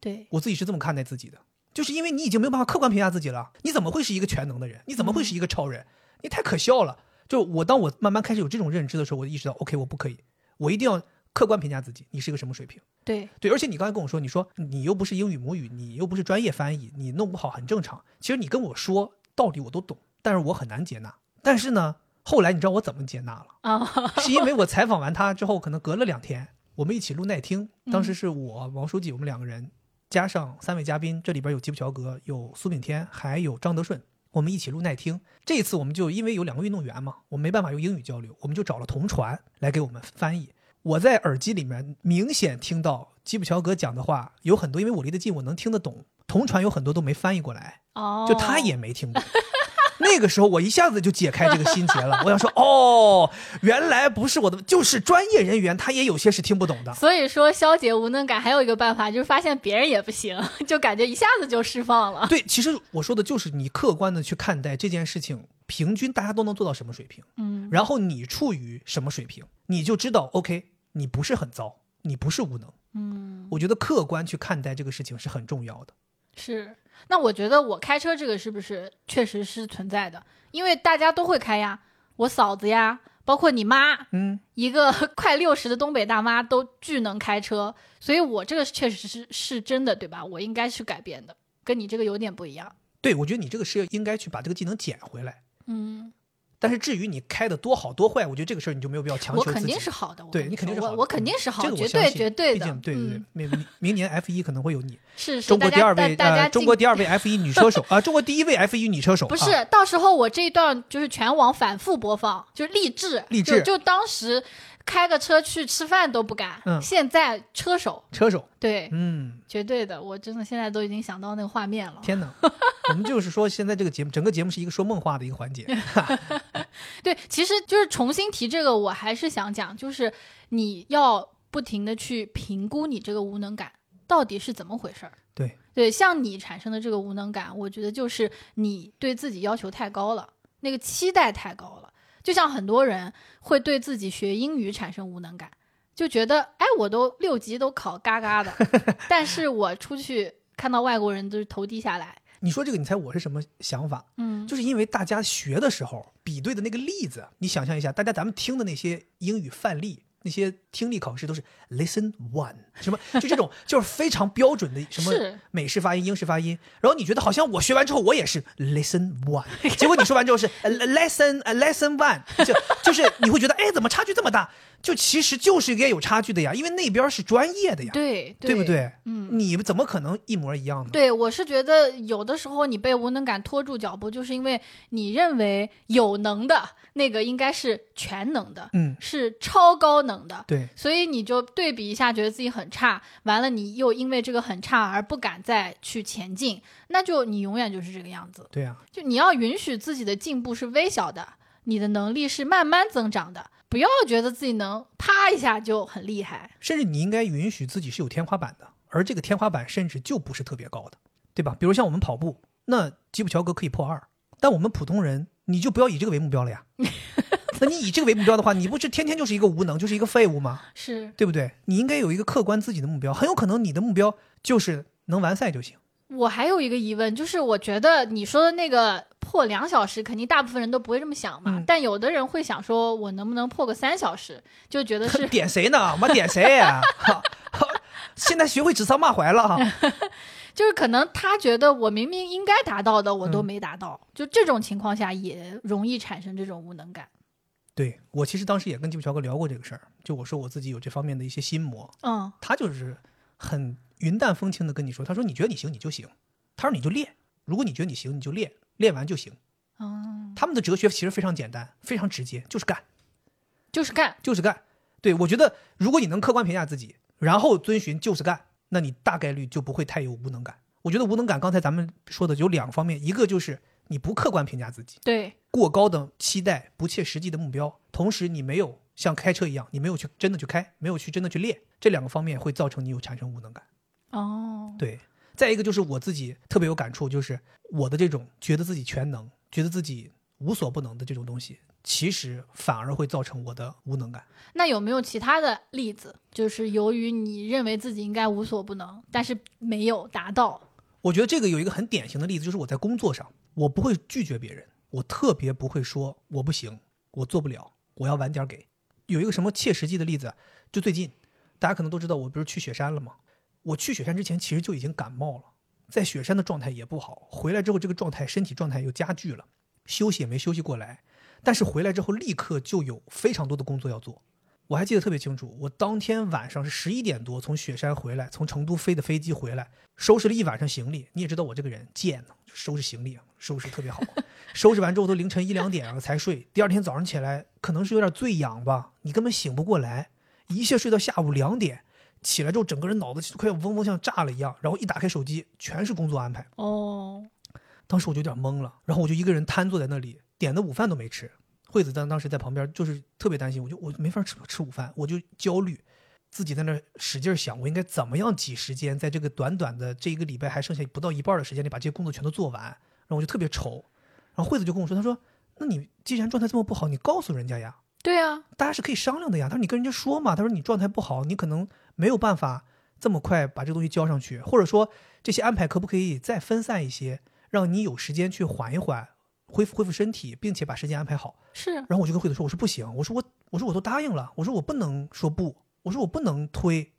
对，我自己是这么看待自己的，就是因为你已经没有办法客观评价自己了。你怎么会是一个全能的人？你怎么会是一个超人？你太可笑了。就我当我慢慢开始有这种认知的时候，我就意识到，OK，我不可以，我一定要客观评价自己，你是一个什么水平。对，对，而且你刚才跟我说，你说你又不是英语母语，你又不是专业翻译，你弄不好很正常。其实你跟我说道理我都懂，但是我很难接纳。但是呢，后来你知道我怎么接纳了？啊，是因为我采访完他之后，可能隔了两天，我们一起录耐听。当时是我王书记，我们两个人加上三位嘉宾，这里边有吉普乔格，有苏炳添，还有张德顺，我们一起录耐听。这一次我们就因为有两个运动员嘛，我们没办法用英语交流，我们就找了同传来给我们翻译。我在耳机里面明显听到基普乔格讲的话有很多，因为我离得近，我能听得懂。同传有很多都没翻译过来，哦，就他也没听懂。那个时候我一下子就解开这个心结了，我想说，哦，原来不是我的，就是专业人员他也有些是听不懂的。所以说消解无能感还有一个办法，就是发现别人也不行，就感觉一下子就释放了。对，其实我说的就是你客观的去看待这件事情，平均大家都能做到什么水平，嗯，然后你处于什么水平，你就知道，OK，你不是很糟，你不是无能。嗯，我觉得客观去看待这个事情是很重要的。是。那我觉得我开车这个是不是确实是存在的？因为大家都会开呀，我嫂子呀，包括你妈，嗯，一个 快六十的东北大妈都巨能开车，所以我这个确实是是真的，对吧？我应该去改变的，跟你这个有点不一样。对，我觉得你这个是应该去把这个技能捡回来。嗯，但是至于你开的多好多坏，我觉得这个事儿你就没有必要强求自己。我肯定是好的，对你肯定是好的。我我肯定是好，绝对绝对的。毕竟对对对嗯，明明明年 F 一可能会有你，是是，中国第二位呃，中国第二位 F 一女车手 啊，中国第一位 F 一女车手不是，啊。到时候我这一段就是全网反复播放，就是励志，励志。就就当时开个车去吃饭都不敢，嗯。现在车手，车手，对，嗯，绝对的，我真的现在都已经想到那个画面了。天哪，我们就是说现在这个节目，整个节目是一个说梦话的一个环节，对，其实就是重新提这个，我还是想讲，就是你要不停的去评估你这个无能感到底是怎么回事儿。对，对，像你产生的这个无能感，我觉得就是你对自己要求太高了，那个期待太高了。就像很多人会对自己学英语产生无能感，就觉得哎，我都六级都考嘎嘎的，但是我出去看到外国人都是头低下来，你说这个，你猜我是什么想法？嗯，就是因为大家学的时候比对的那个例子，你想象一下，大家咱们听的那些英语范例，那些听力考试都是 listen one 什么，就这种就是非常标准的什么美式发音、英式发音，然后你觉得好像我学完之后我也是 listen one，结果你说完之后是呃 lesson 呃 lesson one，就就是你会觉得哎怎么差距这么大？就其实就是应该有差距的呀，因为那边是专业的呀，对对不？对？嗯，你怎么可能一模一样呢？对，我是觉得有的时候你被无能感拖住脚步，就是因为你认为有能的那个应该是全能的，嗯，是超高能的，对，所以你就对比一下，觉得自己很差，完了你又因为这个很差而不敢再去前进，那就你永远就是这个样子。对呀、就你要允许自己的进步是微小的，你的能力是慢慢增长的，不要觉得自己能啪一下就很厉害。甚至你应该允许自己是有天花板的，而这个天花板甚至就不是特别高的，对吧？比如像我们跑步，那吉普乔格可以破二，但我们普通人你就不要以这个为目标了呀。那你以这个为目标的话，你不是天天就是一个无能，就是一个废物吗？是对不对？你应该有一个客观自己的目标，很有可能你的目标就是能完赛就行。我还有一个疑问，就是我觉得你说的那个破两小时，肯定大部分人都不会这么想嘛。嗯但有的人会想说，我能不能破个三小时？就觉得是 点谁呢？我点谁呀、哈哈现在学会指桑骂槐了哈。就是可能他觉得我明明应该达到的，我都嗯没达到，就这种情况下也容易产生这种无能感。对我其实当时也跟吉普乔格聊过这个事儿，就我说我自己有这方面的一些心魔，嗯，他就是很云淡风轻的跟你说，他说你觉得你行你就行，他说你就练，如果你觉得你行你就练，练完就行。哦，他们的哲学其实非常简单，非常直接，就是干，就是干，就是干。对我觉得，如果你能客观评价自己，然后遵循就是干，那你大概率就不会太有无能感。我觉得无能感，刚才咱们说的有两个方面，一个就是你不客观评价自己，对，过高的期待、不切实际的目标，同时你没有像开车一样，你没有去真的去开，没有去真的去练，这两个方面会造成你有产生无能感。哦，对，再一个就是我自己特别有感触，就是我的这种觉得自己全能、觉得自己无所不能的这种东西，其实反而会造成我的无能感。那有没有其他的例子？就是由于你认为自己应该无所不能，但是没有达到。我觉得这个有一个很典型的例子，就是我在工作上，我不会拒绝别人，我特别不会说我不行，我做不了，我要晚点给。有一个什么切实际的例子，就最近，大家可能都知道，我不是去雪山了吗？我去雪山之前其实就已经感冒了，在雪山的状态也不好，回来之后这个状态身体状态又加剧了，休息也没休息过来，但是回来之后立刻就有非常多的工作要做。我还记得特别清楚，我当天晚上是十一点多从雪山回来，从成都飞的飞机回来，收拾了一晚上行李。你也知道我这个人贱呢，收拾行李收拾特别好。收拾完之后都凌晨一两点了才睡，第二天早上起来可能是有点醉氧吧，你根本醒不过来，一下睡到下午两点，起来之后整个人脑子快要嗡嗡像炸了一样，然后一打开手机全是工作安排。哦，当时我就有点懵了，然后我就一个人瘫坐在那里，点的午饭都没吃。惠子当当时在旁边，就是特别担心，我就我没法吃吃午饭，我就焦虑，自己在那使劲想，我应该怎么样挤时间，在这个短短的这一个礼拜还剩下不到一半的时间里，把这些工作全都做完。然后我就特别愁，然后惠子就跟我说，她说：“那你既然状态这么不好，你告诉人家呀，对啊，大家是可以商量的呀。”他说：“你跟人家说嘛，他说你状态不好，你可能没有办法这么快把这个东西交上去，或者说这些安排可不可以再分散一些，让你有时间去缓一缓。”恢复恢复身体，并且把时间安排好。是，然后我就跟惠子说：“我说不行，我说我我说我都答应了，我说我不能说不，我说我不能推。”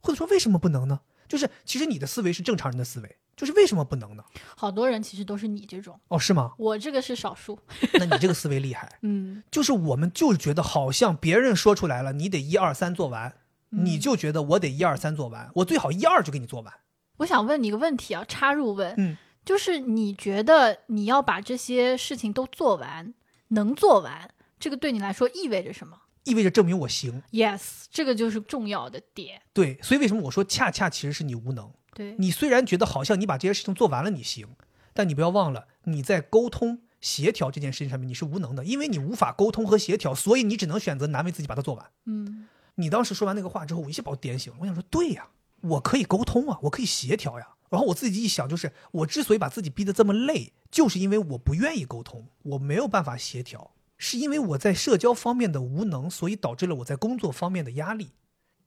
惠子说：“为什么不能呢？就是其实你的思维是正常人的思维，就是为什么不能呢？好多人其实都是你这种哦，是吗？我这个是少数。那你这个思维厉害，嗯，就是我们就是觉得好像别人说出来了，你得一二三做完，你就觉得我得一二三做完，我最好一二就给你做完。我想问你一个问题啊，插入问，嗯。就是你觉得你要把这些事情都做完，能做完，这个对你来说意味着什么？意味着证明我行。Yes，这个就是重要的点。对，所以为什么我说恰恰其实是你无能？对你虽然觉得好像你把这些事情做完了你行，但你不要忘了你在沟通协调这件事情上面你是无能的，因为你无法沟通和协调，所以你只能选择难为自己把它做完。嗯，你当时说完那个话之后，我一下把我点醒了。我想说，对呀，我可以沟通啊，我可以协调呀。然后我自己一想，就是我之所以把自己逼得这么累，就是因为我不愿意沟通，我没有办法协调，是因为我在社交方面的无能，所以导致了我在工作方面的压力。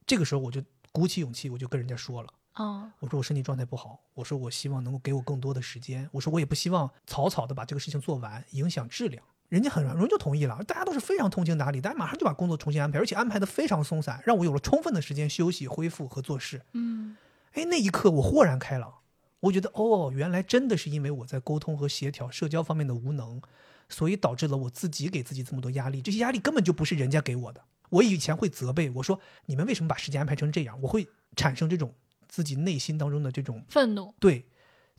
这个时候我就鼓起勇气，我就跟人家说了，哦，我说我身体状态不好，我说我希望能够给我更多的时间，我说我也不希望草草的把这个事情做完，影响质量。人家很容易就同意了，大家都是非常通情达理，大家马上就把工作重新安排，而且安排的非常松散，让我有了充分的时间休息、恢复和做事。嗯。哎，那一刻我豁然开朗，我觉得哦，原来真的是因为我在沟通和协调、社交方面的无能，所以导致了我自己给自己这么多压力。这些压力根本就不是人家给我的。我以前会责备我说：“你们为什么把时间安排成这样？”我会产生这种自己内心当中的这种愤怒。对，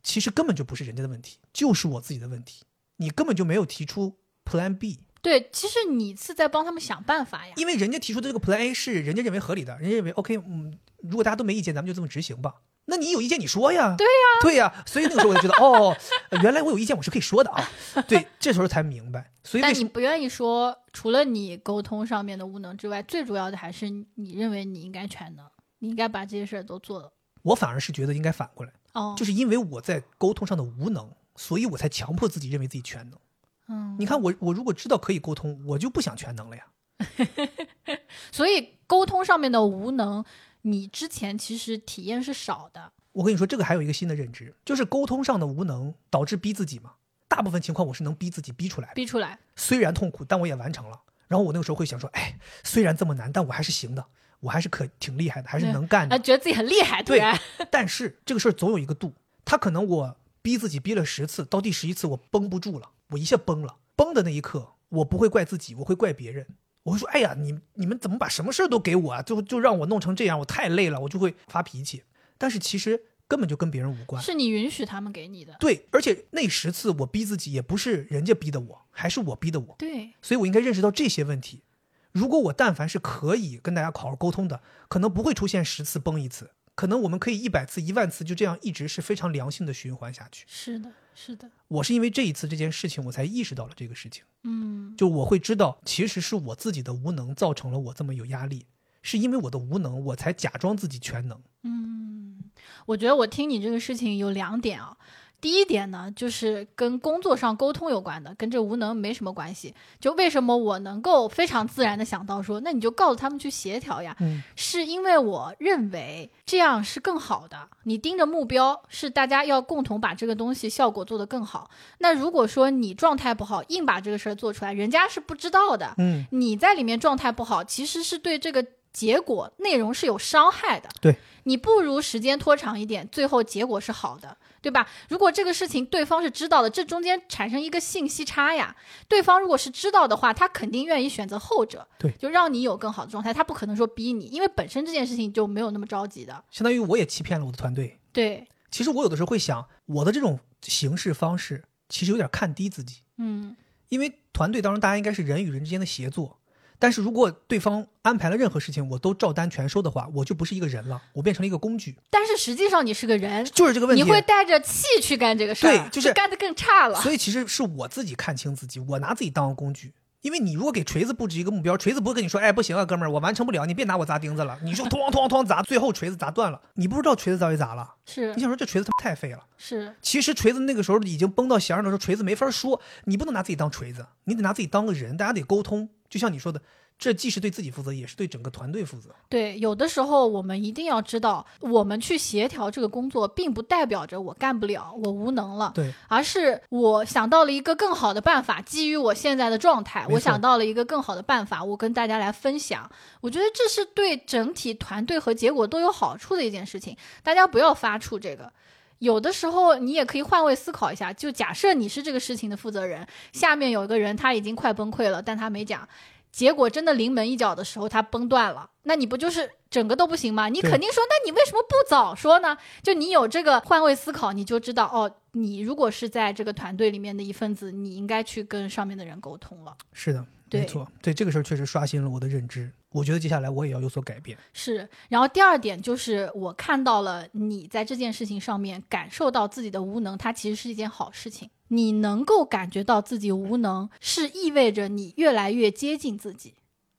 其实根本就不是人家的问题，就是我自己的问题。你根本就没有提出 Plan B。对，其实你是在帮他们想办法呀。因为人家提出的这个 Plan A 是人家认为合理的，人家认为 OK，嗯，如果大家都没意见，咱们就这么执行吧。那你有意见你说呀。对呀，对呀。所以那个时候我就觉得，哦，原来我有意见我是可以说的啊。对，这时候才明白。所以 但你不愿意说，除了你沟通上面的无能之外，最主要的还是你认为你应该全能，你应该把这些事儿都做了。我反而是觉得应该反过来，哦，就是因为我在沟通上的无能，所以我才强迫自己认为自己全能。嗯，你看我，我如果知道可以沟通，我就不想全能了呀。所以沟通上面的无能，你之前其实体验是少的。我跟你说，这个还有一个新的认知，就是沟通上的无能导致逼自己嘛。大部分情况我是能逼自己逼出来的，逼出来，虽然痛苦，但我也完成了。然后我那个时候会想说，哎，虽然这么难，但我还是行的，我还是可挺厉害的，还是能干的，啊，觉得自己很厉害，对。但是这个事儿总有一个度，他可能我逼自己逼了十次，到第十一次我绷不住了，我一下崩了。崩的那一刻，我不会怪自己，我会怪别人。我会说，哎呀，你你们怎么把什么事儿都给我啊？就就让我弄成这样，我太累了，我就会发脾气。但是其实根本就跟别人无关，是你允许他们给你的。对，而且那十次我逼自己，也不是人家逼的我，还是我逼的我。对，所以我应该认识到这些问题。如果我但凡是可以跟大家好好沟通的，可能不会出现十次崩一次，可能我们可以一百次、一万次就这样一直是非常良性的循环下去。是的，是的。我是因为这一次这件事情，我才意识到了这个事情。嗯，就我会知道，其实是我自己的无能造成了我这么有压力，是因为我的无能，我才假装自己全能。嗯，我觉得我听你这个事情有两点啊。第一点呢，就是跟工作上沟通有关的，跟这无能没什么关系。就为什么我能够非常自然的想到说，那你就告诉他们去协调呀，嗯是因为我认为这样是更好的。你盯着目标是大家要共同把这个东西效果做得更好。那如果说你状态不好，硬把这个事儿做出来，人家是不知道的。嗯，你在里面状态不好，其实是对这个结果内容是有伤害的。对，你不如时间拖长一点，最后结果是好的，对吧？如果这个事情对方是知道的，这中间产生一个信息差呀。对方如果是知道的话，他肯定愿意选择后者，对就让你有更好的状态，他不可能说逼你，因为本身这件事情就没有那么着急的。相当于我也欺骗了我的团队。对，其实我有的时候会想，我的这种行事方式其实有点看低自己，嗯，因为团队当中大家应该是人与人之间的协作。但是如果对方安排了任何事情，我都照单全收的话，我就不是一个人了，我变成了一个工具，但是实际上你是个人，就是这个问题。你会带着气去干这个事儿，对就是干得更差了。所以其实是我自己看清自己，我拿自己当工具。因为你如果给锤子布置一个目标，锤子不会跟你说，哎，不行啊，哥们儿，我完成不了，你别拿我砸钉子了。你就咣咣咣砸，最后锤子砸断了，你不知道锤子到底砸了。是你想说这锤子他妈太废了。是，其实锤子那个时候已经崩到弦上的时候，锤子没法说，你不能拿自己当锤子，你得拿自己当个人，大家得沟通。就像你说的，这既是对自己负责，也是对整个团队负责。对，有的时候我们一定要知道，我们去协调这个工作，并不代表着我干不了，我无能了。对，而是我想到了一个更好的办法，基于我现在的状态，我想到了一个更好的办法，我跟大家来分享。我觉得这是对整体团队和结果都有好处的一件事情，大家不要发怵这个。有的时候你也可以换位思考一下，就假设你是这个事情的负责人，下面有一个人他已经快崩溃了，但他没讲，结果真的临门一脚的时候它崩断了，那你不就是整个都不行吗？你肯定说，那你为什么不早说呢？就你有这个换位思考，你就知道哦，你如果是在这个团队里面的一份子，你应该去跟上面的人沟通了。是的，没错，对这个事儿确实刷新了我的认知。我觉得接下来我也要有所改变。是，然后第二点就是我看到了你在这件事情上面感受到自己的无能，它其实是一件好事情。你能够感觉到自己无能，是意味着你越来越接近自己，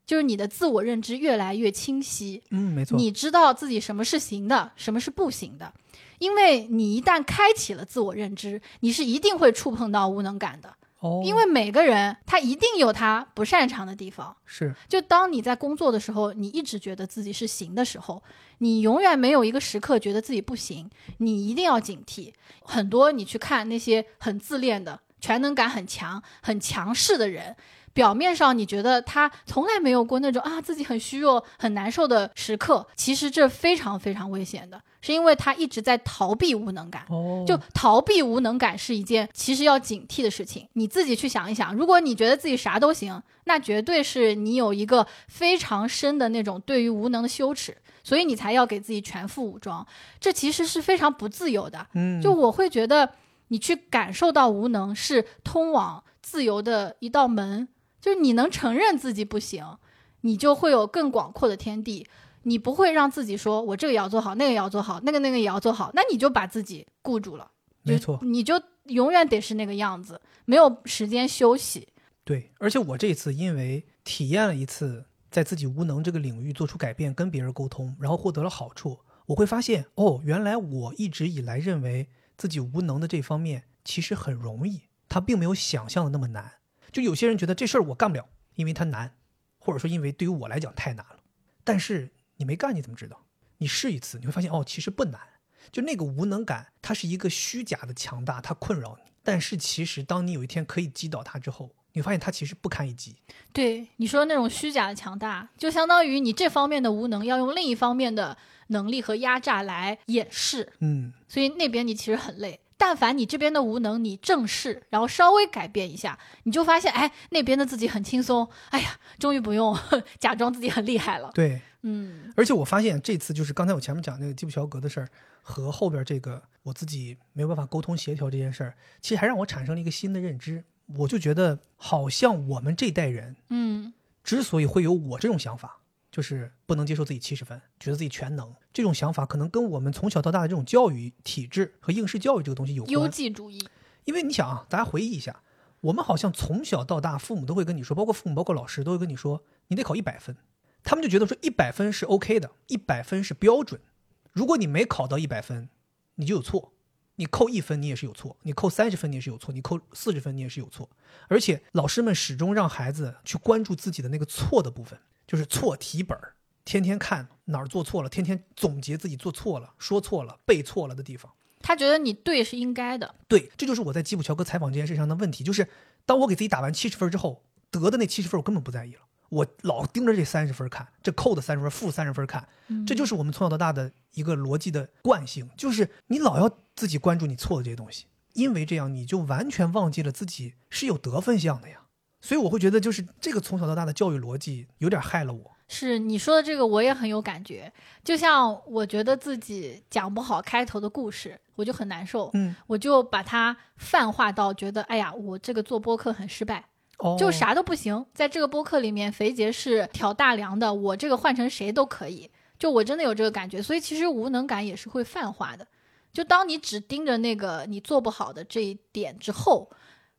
就是你的自我认知越来越清晰。嗯，没错。你知道自己什么是行的，什么是不行的，因为你一旦开启了自我认知，你是一定会触碰到无能感的。哦，因为每个人他一定有他不擅长的地方。是就当你在工作的时候，你一直觉得自己是行的时候，你永远没有一个时刻觉得自己不行，你一定要警惕。很多你去看那些很自恋的、全能感很强、很强势的人。表面上你觉得他从来没有过那种啊自己很虚弱、很难受的时刻，其实这非常非常危险的，是因为他一直在逃避无能感。哦，就逃避无能感是一件其实要警惕的事情。你自己去想一想，如果你觉得自己啥都行，那绝对是你有一个非常深的那种对于无能的羞耻，所以你才要给自己全副武装。这其实是非常不自由的。嗯，就我会觉得，你去感受到无能是通往自由的一道门，就是你能承认自己不行，你就会有更广阔的天地。你不会让自己说我这个也要做好，那个也要做好，那个那个也要做好，那你就把自己固住了。没错，你就永远得是那个样子，没有时间休息。对。而且我这次因为体验了一次在自己无能这个领域做出改变，跟别人沟通，然后获得了好处，我会发现哦，原来我一直以来认为自己无能的这方面其实很容易，它并没有想象的那么难。就有些人觉得这事儿我干不了，因为它难，或者说因为对于我来讲太难了。但是你没干，你怎么知道？你试一次，你会发现哦，其实不难。就那个无能感，它是一个虚假的强大，它困扰你。但是其实，当你有一天可以击倒它之后，你会发现它其实不堪一击。对你说的那种虚假的强大，就相当于你这方面的无能要用另一方面的能力和压榨来掩饰，嗯，所以那边你其实很累。但凡你这边的无能你正视，然后稍微改变一下，你就发现，哎，那边的自己很轻松。哎呀，终于不用 假装自己很厉害了。对。嗯，而且我发现这次就是刚才我前面讲那个基普乔格的事儿，和后边这个我自己没有办法沟通协调这件事儿，其实还让我产生了一个新的认知。我就觉得，好像我们这代人嗯，之所以会有我这种想法，就是不能接受自己七十分，觉得自己全能，这种想法可能跟我们从小到大的这种教育体制和应试教育这个东西有优关。绩主义。因为你想啊，大家回忆一下，我们好像从小到大，父母都会跟你说，包括父母，包括老师都会跟你说，你得考一百分。他们就觉得说一百分是 OK 的，一百分是标准。如果你没考到一百分，你就有错。你扣一分，你也是有错；你扣三十分，你也是有错；你扣四十分，你也是有错。而且老师们始终让孩子去关注自己的那个错的部分，就是错题本儿，天天看哪儿做错了，天天总结自己做错了、说错了、背错了的地方。他觉得你对是应该的，对，这就是我在基普乔格采访这件事上的问题，就是当我给自己打完七十分之后，得的那七十分我根本不在意了，我老盯着这三十分看，这扣的三十分、负三十分看，这就是我们从小到大的一个逻辑的惯性，就是你老要自己关注你错的这些东西，因为这样你就完全忘记了自己是有得分项的呀。所以我会觉得，就是这个从小到大的教育逻辑有点害了我。是你说的这个，我也很有感觉。就像我觉得自己讲不好开头的故事，我就很难受，嗯，我就把它泛化到觉得，哎呀，我这个做播客很失败，哦，就啥都不行。在这个播客里面，肥杰是挑大梁的，我这个换成谁都可以。就我真的有这个感觉，所以其实无能感也是会泛化的。就当你只盯着那个你做不好的这一点之后，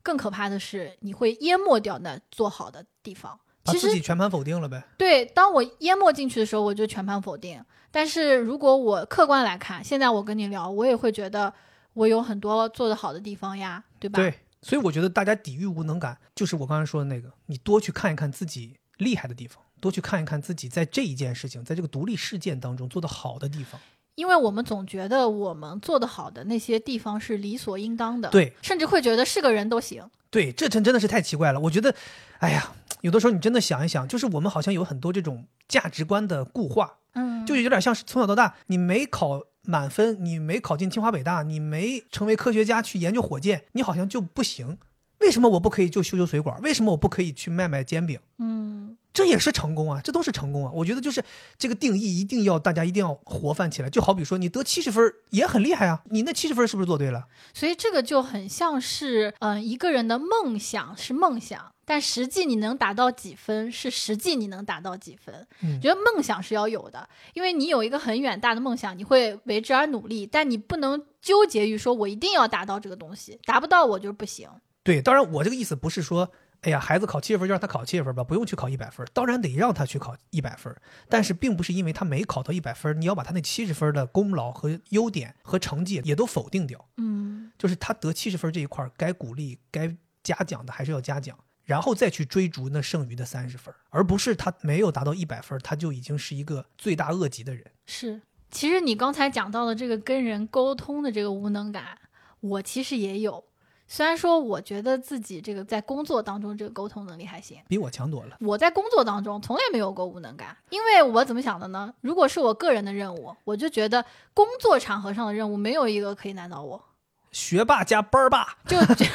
更可怕的是你会淹没掉那做好的地方。把其实自己全盘否定了呗。对，当我淹没进去的时候，我就全盘否定。但是如果我客观来看，现在我跟你聊，我也会觉得我有很多做得好的地方呀，对吧？对，所以我觉得大家抵御无能感，就是我刚才说的那个，你多去看一看自己厉害的地方，多去看一看自己在这一件事情，在这个独立事件当中做得好的地方。因为我们总觉得我们做得好的那些地方是理所应当的，，对甚至会觉得是个人都行。对，这真真的是太奇怪了。我觉得，哎呀，有的时候你真的想一想，就是我们好像有很多这种价值观的固化，嗯，就有点像是从小到大，你没考满分，你没考进清华北大，你没成为科学家去研究火箭，你好像就不行。为什么我不可以就修修水管？为什么我不可以去卖卖煎饼？嗯，这也是成功啊，这都是成功啊！我觉得就是这个定义一定要大家一定要活泛起来。就好比说你得七十分也很厉害啊，你那七十分是不是做对了？所以这个就很像是，嗯、一个人的梦想是梦想，但实际你能达到几分是实际你能达到几分。嗯觉得梦想是要有的，因为你有一个很远大的梦想，你会为之而努力，但你不能纠结于说我一定要达到这个东西，达不到我就是不行。对，当然我这个意思不是说，哎呀，孩子考七十分就让他考七十分吧，不用去考一百分，当然得让他去考一百分。但是并不是因为他没考到一百分，你要把他那七十分的功劳和优点和成绩也都否定掉。嗯，就是他得七十分这一块，该鼓励、该嘉奖的还是要嘉奖，然后再去追逐那剩余的三十分，而不是他没有达到一百分，他就已经是一个罪大恶极的人。是。其实你刚才讲到的这个跟人沟通的这个无能感，我其实也有。虽然说我觉得自己这个在工作当中这个沟通能力还行，比我强多了。我在工作当中从来没有过无能感，因为我怎么想的呢？如果是我个人的任务，我就觉得工作场合上的任务没有一个可以难倒我，学霸加班儿霸就就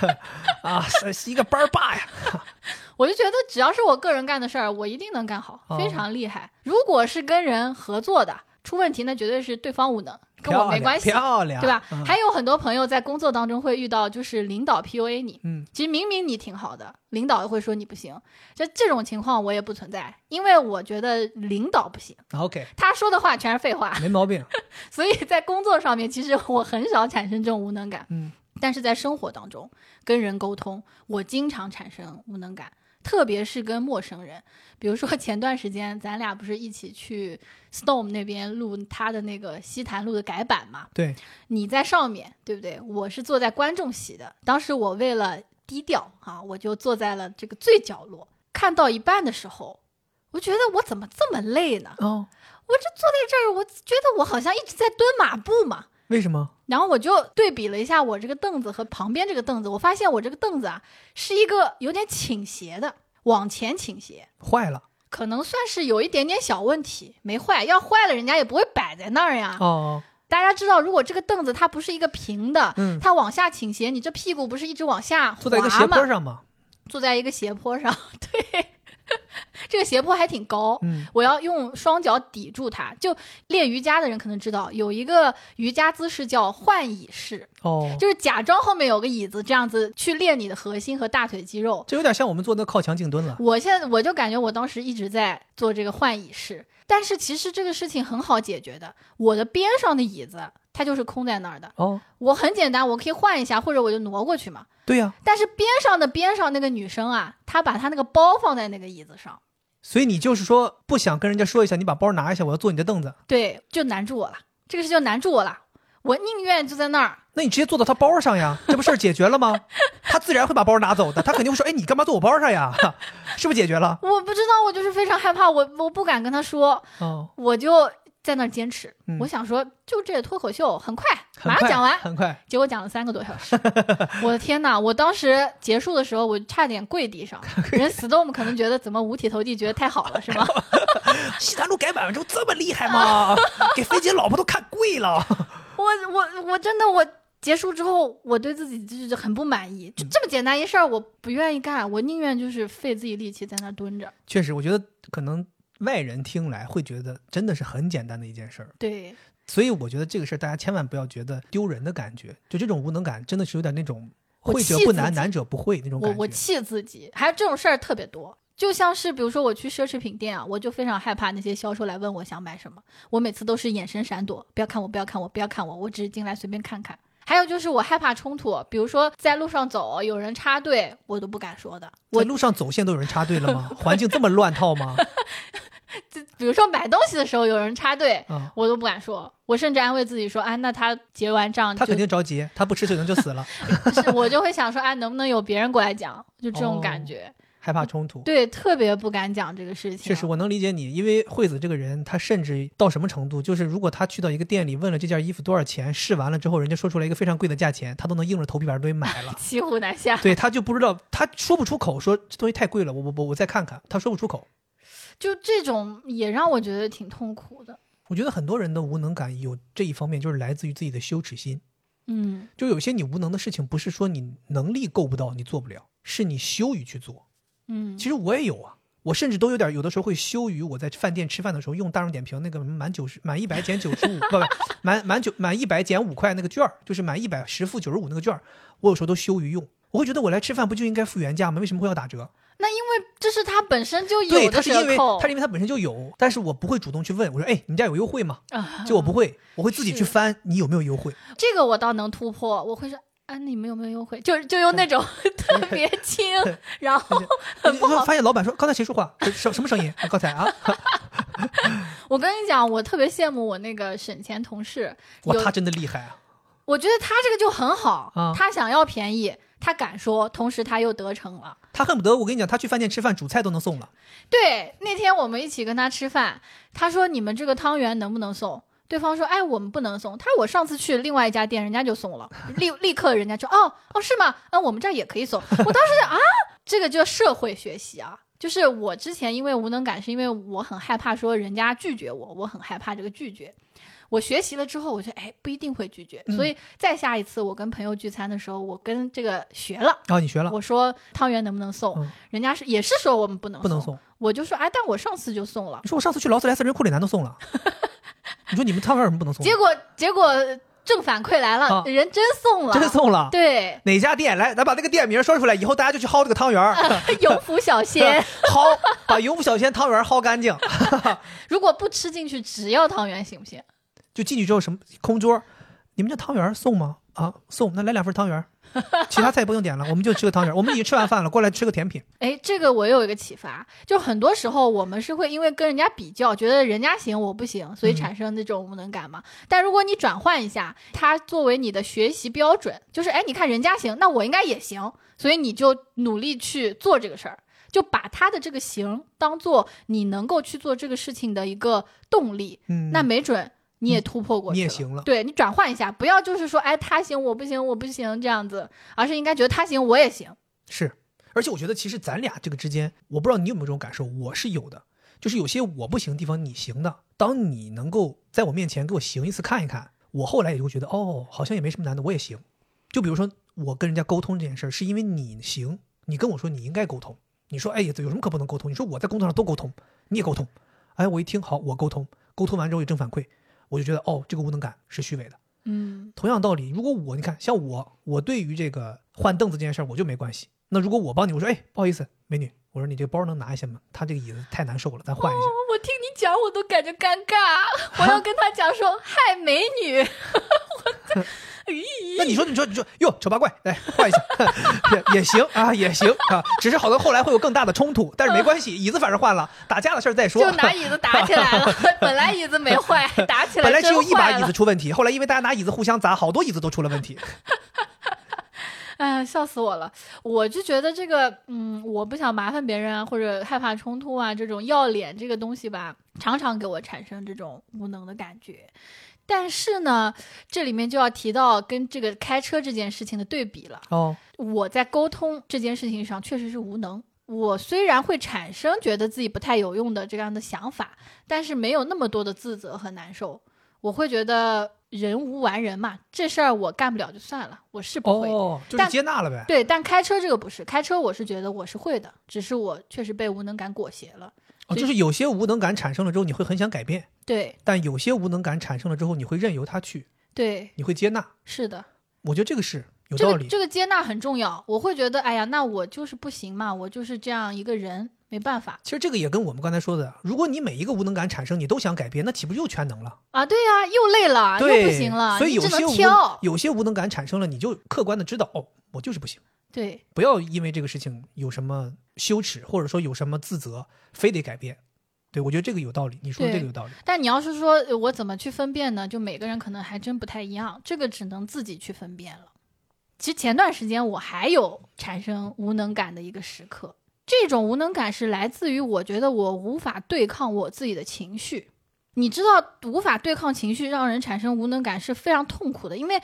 啊，是是一个班儿霸呀！我就觉得只要是我个人干的事儿，我一定能干好，哦非常厉害。如果是跟人合作的，出问题那绝对是对方无能，跟我没关系，漂亮，对吧？嗯。还有很多朋友在工作当中会遇到，就是领导 PUA 你，嗯，其实明明你挺好的，领导会说你不行，就这种情况我也不存在，因为我觉得领导不行，OK，他说的话全是废话，没毛病。所以在工作上面，其实我很少产生这种无能感，嗯，但是在生活当中跟人沟通，我经常产生无能感，特别是跟陌生人。比如说前段时间咱俩不是一起去 Storm 那边录他的那个西坛路的改版嘛？对，你在上面，对不对？我是坐在观众席的。当时我为了低调啊，我就坐在了这个最角落。看到一半的时候，我觉得我怎么这么累呢？哦，我这坐在这儿，我觉得我好像一直在蹲马步嘛。为什么？然后我就对比了一下我这个凳子和旁边这个凳子，我发现我这个凳子啊是一个有点倾斜的，往前倾斜，坏了？可能算是有一点点小问题，没坏。要坏了，人家也不会摆在那儿呀。哦，大家知道，如果这个凳子它不是一个平的，嗯，它往下倾斜，你这屁股不是一直往下滑坐在一个斜坡吗？上吗。坐在一个斜坡上，对，这个斜坡还挺高。嗯，我要用双脚抵住它。就练瑜伽的人可能知道，有一个瑜伽姿势叫换椅式，哦，就是假装后面有个椅子，这样子去练你的核心和大腿肌肉。这有点像我们做那靠墙静蹲了。我现在我就感觉我当时一直在做这个换椅式，但是其实这个事情很好解决的。我的边上的椅子它就是空在那儿的，哦，我很简单，我可以换一下，或者我就挪过去嘛。对呀、但是边上的边上那个女生啊，她把她那个包放在那个椅子上，所以你就是说不想跟人家说一下，你把包拿一下，我要坐你的凳子。对，就难住我了。这个事就难住我了。我宁愿就在那儿，那你直接坐到他包上呀，这不事儿解决了吗？他自然会把包拿走的，他肯定会说：“哎，你干嘛坐我包上呀？” 是不是解决了？我不知道，我就是非常害怕，我我不敢跟他说，哦，我就在那儿坚持。嗯我想说，就这脱口秀很快，马上讲完。很快。结果讲了三个多小时，我的天呐！我当时结束的时候，我差点跪地上。人 storm 可能觉得怎么五体投地，觉得太好了，是吗？西南路改版之后这么厉害吗？给飞姐老婆都看跪了。我我我真的我结束之后，我对自己就是很不满意。就这么简单一事儿，我不愿意干，我宁愿就是费自己力气在那蹲着。确实，我觉得可能外人听来会觉得真的是很简单的一件事儿，对，所以我觉得这个事儿大家千万不要觉得丢人的感觉，就这种无能感真的是有点那种会者不难，难者不会那种我我感觉。气自己，还有这种事儿特别多。就像是比如说我去奢侈品店啊，我就非常害怕那些销售来问我想买什么，我每次都是眼神闪躲，不要看我，不要看我，不要看我，我只是进来随便看看。还有就是我害怕冲突，比如说在路上走有人插队，我都不敢说的。我在路上走线都有人插队了吗？环境这么乱套吗？比如说买东西的时候有人插队，啊，我都不敢说，我甚至安慰自己说，啊，那他结完账他肯定着急，他不吃可能就死了，是我就会想说，啊，能不能有别人过来讲？就这种感觉，害怕冲突。对，特别不敢讲这个事情。确实，我能理解你，因为惠子这个人，他甚至到什么程度，就是如果他去到一个店里问了这件衣服多少钱，试完了之后，人家说出来一个非常贵的价钱，他都能硬着头皮把这东西买了。骑虎难下。对，他就不知道，他说不出口，说这东西太贵了，我我我我再看看，他说不出口。就这种也让我觉得挺痛苦的。我觉得很多人的无能感有这一方面，就是来自于自己的羞耻心。嗯，就有些你无能的事情，不是说你能力够不到，你做不了，是你羞于去做。嗯，其实我也有啊，我甚至都有点，有的时候会羞于我在饭店吃饭的时候用大众点评那个满九十满一百减九十五，不不，满满九满一百减五块那个券儿，就是满一百十付九十五那个券儿，我有时候都羞于用。我会觉得我来吃饭不就应该付原价吗？为什么会要打折？那因为这是他本身就，有的他是因为折扣他是因为他本身就有，但是我不会主动去问，我说哎，你们家有优惠吗？啊，就我不会，我会自己去翻你有没有优惠。这个我倒能突破，我会说。啊，你们有没有优惠？就是就用那种 特别轻，然后很你不好发现老板说刚才谁说话？什什么声音？啊刚才啊，我跟你讲，我特别羡慕我那个省钱同事，哇，他真的厉害啊！我觉得他这个就很好，啊他想要便宜，他敢说，同时他又得逞了。他恨不得我跟你讲，他去饭店吃饭，主菜都能送了。对，那天我们一起跟他吃饭，他说你们这个汤圆能不能送？对方说，哎，我们不能送。他说我上次去另外一家店，人家就送了，立立刻人家就哦哦是吗？嗯，我们这儿也可以送。我当时就啊，这个叫社会学习啊。就是我之前因为无能感，是因为我很害怕说人家拒绝我，我很害怕这个拒绝。我学习了之后，我觉得哎不一定会拒绝，嗯所以再下一次我跟朋友聚餐的时候，我跟这个学了，啊，你学了，我说汤圆能不能送，嗯人家是也是说我们不能不能送。我就说哎，但我上次就送了，你说我上次去劳斯莱斯，人库里南都送了。你说你们汤圆为什么不能送？结果结果正反馈来了，啊人真送了，真送了。对，哪家店？来，咱把那个店名说出来，以后大家就去薅这个汤圆儿，永福小鲜，薅把永福小鲜汤圆薅干净，如果不吃进去，只要汤圆行不行？就进去之后什么空桌，你们这汤圆儿送吗？啊，送，那来两份汤圆儿，其他菜不用点了，我们就吃个汤圆儿。我们已经吃完饭了，过来吃个甜品。哎，这个我有一个启发，就很多时候我们是会因为跟人家比较，觉得人家行我不行，所以嗯产生那种无能感嘛。但如果你转换一下，它作为你的学习标准，就是哎，你看人家行，那我应该也行，所以你就努力去做这个事儿，就把他的这个行当做你能够去做这个事情的一个动力，嗯，那没准。你也突破过去你也行了对你转换一下，不要就是说，哎，他行我不行，我不行这样子，而是应该觉得他行我也行。是，而且我觉得其实咱俩这个之间，我不知道你有没有这种感受，我是有的，就是有些我不行的地方你行的，当你能够在我面前给我行一次看一看，我后来也会觉得哦，好像也没什么难的，我也行。就比如说我跟人家沟通这件事儿，是因为你行，你跟我说你应该沟通，你说哎呀，有什么可不能沟通？你说我在工作上都沟通，你也沟通，哎，我一听好，我沟通，沟通完之后有正反馈，我就觉得哦，这个无能感是虚伪的。嗯，同样道理，如果我你看像我，我对于这个换凳子这件事儿我就没关系。那如果我帮你，我说哎不好意思，美女，我说你这个包能拿一下吗？他这个椅子太难受了，咱换一下。我听你讲，我都感觉尴尬。我要跟他讲说：“嗨，美女。”我咦，那你说你说你说哟，丑八怪，来换一下 也也行啊，也行啊，只是好多后来会有更大的冲突，但是没关系，椅子反正换了，打架的事儿再说。就拿椅子打起来了，本来椅子没坏，打起来本来只有一把椅子出问题，后来因为大家拿椅子互相砸，好多椅子都出了问题。哎呀，笑死我了！我就觉得这个，嗯，我不想麻烦别人啊，或者害怕冲突啊，这种要脸这个东西吧，常常给我产生这种无能的感觉。但是呢，这里面就要提到跟这个开车这件事情的对比了。哦，我在沟通这件事情上确实是无能。我虽然会产生觉得自己不太有用的这样的想法，但是没有那么多的自责和难受。我会觉得人无完人嘛，这事儿我干不了就算了，我是不会。哦，就是但接纳了呗。对，但开车这个不是，开车我是觉得我是会的，只是我确实被无能感裹挟了。哦，就是有些无能感产生了之后，你会很想改变，对但有些无能感产生了之后，你会任由它去，对，你会接纳。是的，我觉得这个是有道理。这个接纳很重要。我会觉得，哎呀，那我就是不行嘛，我就是这样一个人，没办法其实这个也跟我们刚才说的，如果你每一个无能感产生，你都想改变，那岂不又全能了？啊。对呀、又累了，又不行了，所以有些无挑。有些无能感产生了，你就客观的知道，哦，我就是不行。对不要因为这个事情有什么羞耻，或者说有什么自责，非得改变。对我觉得这个有道理，你说的这个有道理。但你要是说呃我怎么去分辨呢？就每个人可能还真不太一样，这个只能自己去分辨了。其实前段时间我还有产生无能感的一个时刻，这种无能感是来自于我觉得我无法对抗我自己的情绪。你知道，无法对抗情绪让人产生无能感是非常痛苦的，因为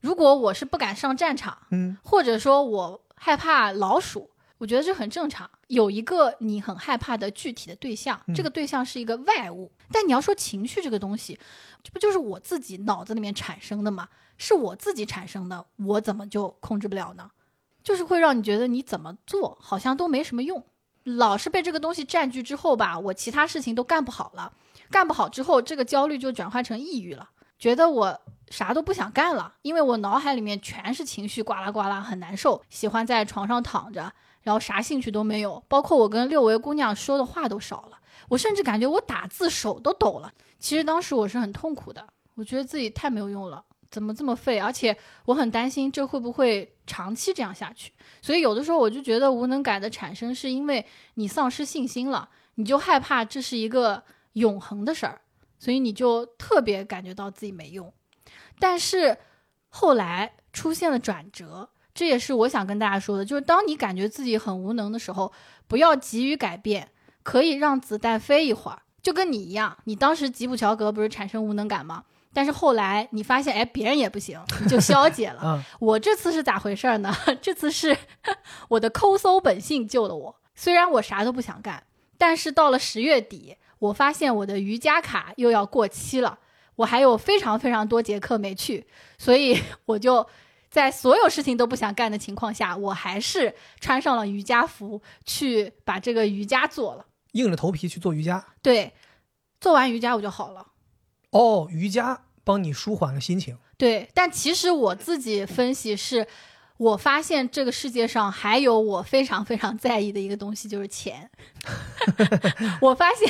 如果我是不敢上战场，嗯，或者说我害怕老鼠，我觉得这很正常。有一个你很害怕的具体的对象，嗯这个对象是一个外物，但你要说情绪这个东西，这不就是我自己脑子里面产生的吗？是我自己产生的，我怎么就控制不了呢？就是会让你觉得你怎么做好像都没什么用，老是被这个东西占据之后吧，我其他事情都干不好了，干不好之后，这个焦虑就转化成抑郁了，觉得我啥都不想干了，因为我脑海里面全是情绪，呱啦呱啦，很难受，喜欢在床上躺着，然后啥兴趣都没有，包括我跟六维姑娘说的话都少了，我甚至感觉我打字手都抖了。其实当时我是很痛苦的，我觉得自己太没有用了。怎么这么废？而且我很担心这会不会长期这样下去。所以有的时候我就觉得无能感的产生是因为你丧失信心了，你就害怕这是一个永恒的事儿，所以你就特别感觉到自己没用。但是后来出现了转折，这也是我想跟大家说的，就是当你感觉自己很无能的时候，不要急于改变，可以让子弹飞一会儿。就跟你一样，你当时吉普乔格不是产生无能感吗？但是后来你发现，哎，别人也不行，你就消解了。嗯，我这次是咋回事儿呢？这次是我的抠搜本性救了我。虽然我啥都不想干，但是到了十月底，我发现我的瑜伽卡又要过期了，我还有非常非常多节课没去，所以 我就在所有事情都不想干的情况下，我还是穿上了瑜伽服去把这个瑜伽做了。硬着头皮去做瑜伽。对，做完瑜伽我就好了。哦，瑜伽帮你舒缓了心情。对，但其实我自己分析是，我发现这个世界上还有我非常非常在意的一个东西，就是钱。我发现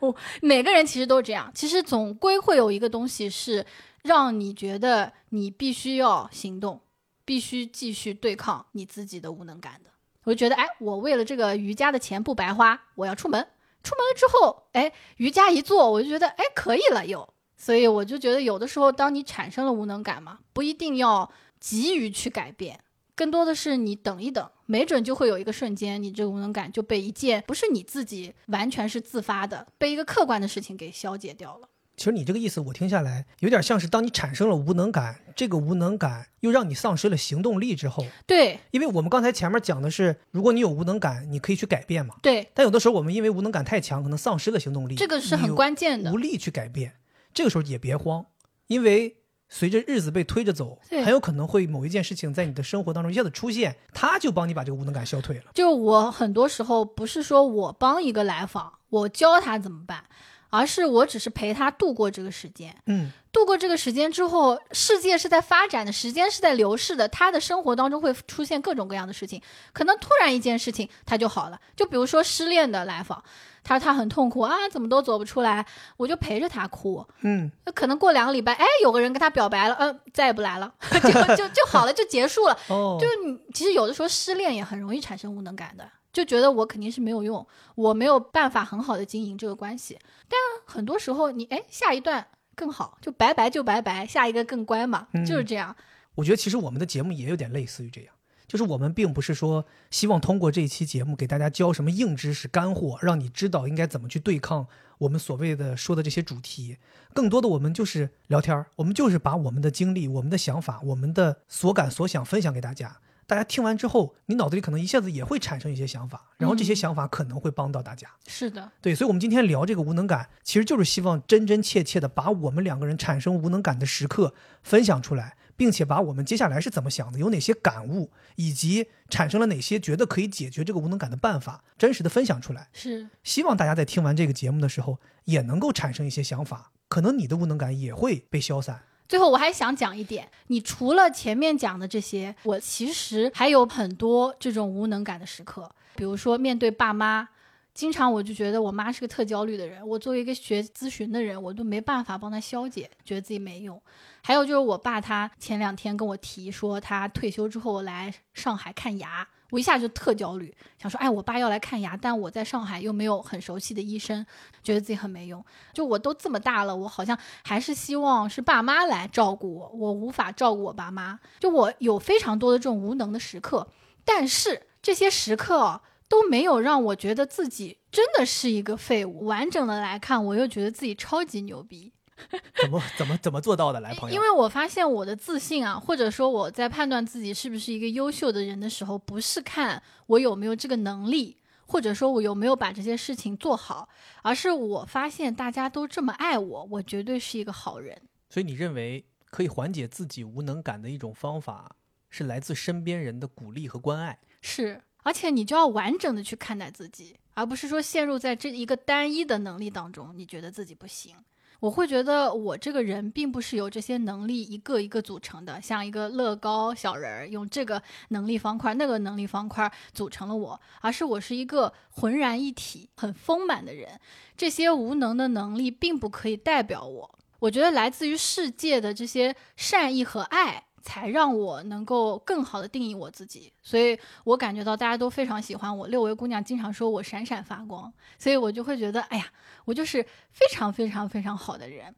我每个人其实都这样，其实总归会有一个东西是让你觉得你必须要行动，必须继续对抗你自己的无能感的。我就觉得，哎，我为了这个瑜伽的钱不白花，我要出门。出门了之后，哎，瑜伽一做，我就觉得，哎，可以了又。所以我就觉得，有的时候，当你产生了无能感嘛，不一定要急于去改变，更多的是你等一等，没准就会有一个瞬间，你这个无能感就被一件不是你自己完全是自发的，被一个客观的事情给消解掉了。其实你这个意思，我听下来有点像是当你产生了无能感，这个无能感又让你丧失了行动力之后，对因为我们刚才前面讲的是，如果你有无能感，你可以去改变嘛。对，但有的时候我们因为无能感太强，可能丧失了行动力，这个是很关键的无。力去改变。这个时候也别慌，因为随着日子被推着走，很有可能会某一件事情在你的生活当中一下子出现，他就帮你把这个无能感消退了。就我很多时候不是说我帮一个来访，我教他怎么办，而是我只是陪他度过这个时间。嗯，度过这个时间之后，世界是在发展的，时间是在流逝的，他的生活当中会出现各种各样的事情，可能突然一件事情他就好了。就比如说失恋的来访，他说他很痛苦啊，怎么都走不出来，我就陪着他哭。嗯，那可能过两个礼拜，哎，有个人跟他表白了，嗯，再也不来了。就就就好了，就结束了。哦，就是你其实有的时候失恋也很容易产生无能感的，就觉得我肯定是没有用，我没有办法很好的经营这个关系。但很多时候你哎下一段更好，就拜拜就拜拜，下一个更乖嘛，嗯就是这样。我觉得其实我们的节目也有点类似于这样，就是我们并不是说希望通过这一期节目给大家教什么硬知识、干货，让你知道应该怎么去对抗我们所谓的说的这些主题。更多的我们就是聊天儿，我们就是把我们的经历、我们的想法、我们的所感所想分享给大家。大家听完之后，你脑子里可能一下子也会产生一些想法，然后这些嗯想法可能会帮到大家。是的，对，所以，我们今天聊这个无能感，其实就是希望真真切切的把我们两个人产生无能感的时刻分享出来，并且把我们接下来是怎么想的，有哪些感悟，以及产生了哪些觉得可以解决这个无能感的办法，真实的分享出来。是希望大家在听完这个节目的时候，也能够产生一些想法，可能你的无能感也会被消散。最后我还想讲一点，你除了前面讲的这些，我其实还有很多这种无能感的时刻，比如说面对爸妈。经常我就觉得我妈是个特焦虑的人，我作为一个学咨询的人，我都没办法帮她消解，觉得自己没用。还有就是我爸，他前两天跟我提说他退休之后来上海看牙，我一下就特焦虑，想说，哎，我爸要来看牙，但我在上海又没有很熟悉的医生，觉得自己很没用。就我都这么大了，我好像还是希望是爸妈来照顾我，我无法照顾我爸妈，就我有非常多的这种无能的时刻，但是这些时刻都没有让我觉得自己真的是一个废物。完整的来看，我又觉得自己超级牛逼。怎么怎么怎么做到的？来，朋友，因为我发现我的自信啊，或者说我在判断自己是不是一个优秀的人的时候，不是看我有没有这个能力，或者说我有没有把这些事情做好，而是我发现大家都这么爱我，我绝对是一个好人。所以你认为可以缓解自己无能感的一种方法，是来自身边人的鼓励和关爱。是，而且你就要完整的去看待自己，而不是说陷入在这一个单一的能力当中，你觉得自己不行。我会觉得我这个人并不是由这些能力一个一个组成的，像一个乐高小人儿，用这个能力方块、那个能力方块组成了我，而是我是一个浑然一体、很丰满的人。这些无能的能力并不可以代表我。我觉得来自于世界的这些善意和爱，才让我能够更好的定义我自己。所以我感觉到大家都非常喜欢我，六位姑娘经常说我闪闪发光，所以我就会觉得，哎呀，我就是非常非常非常好的人。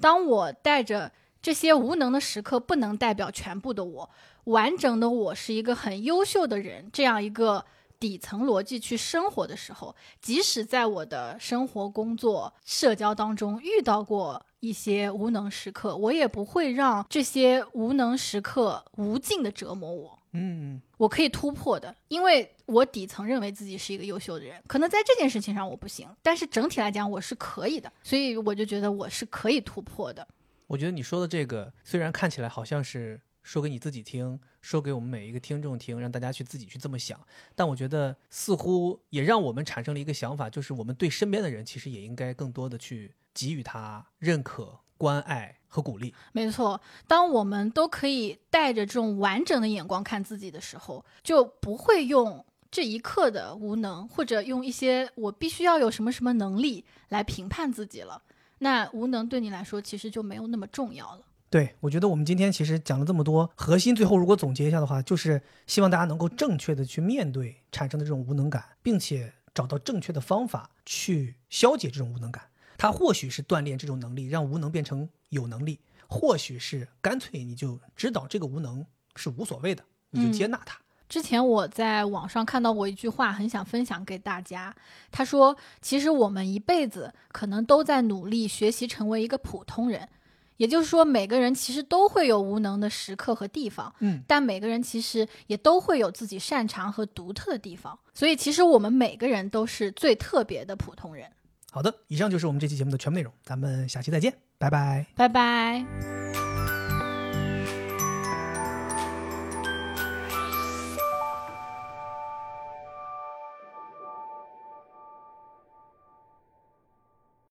当我带着这些无能的时刻，不能代表全部的我，完整的我是一个很优秀的人，这样一个底层逻辑去生活的时候，即使在我的生活、工作、社交当中遇到过一些无能时刻，我也不会让这些无能时刻无尽的折磨我。嗯，我可以突破的，因为我底层认为自己是一个优秀的人，可能在这件事情上我不行，但是整体来讲我是可以的，所以我就觉得我是可以突破的。我觉得你说的这个虽然看起来好像是说给你自己听，说给我们每一个听众听，让大家去自己去这么想，但我觉得似乎也让我们产生了一个想法，就是我们对身边的人其实也应该更多的去给予他认可、关爱和鼓励。没错，当我们都可以带着这种完整的眼光看自己的时候，就不会用这一刻的无能，或者用一些我必须要有什么什么能力来评判自己了。那无能对你来说其实就没有那么重要了。对，我觉得我们今天其实讲了这么多，核心最后如果总结一下的话，就是希望大家能够正确的去面对产生的这种无能感，并且找到正确的方法去消解这种无能感。它或许是锻炼这种能力，让无能变成有能力；或许是干脆你就知道这个无能是无所谓的，你就接纳它。之前我在网上看到过一句话，很想分享给大家。他说：“其实我们一辈子可能都在努力学习成为一个普通人，也就是说，每个人其实都会有无能的时刻和地方，嗯，但每个人其实也都会有自己擅长和独特的地方。所以，其实我们每个人都是最特别的普通人。好的，以上就是我们这期节目的全部内容，咱们下期再见，拜拜。拜拜。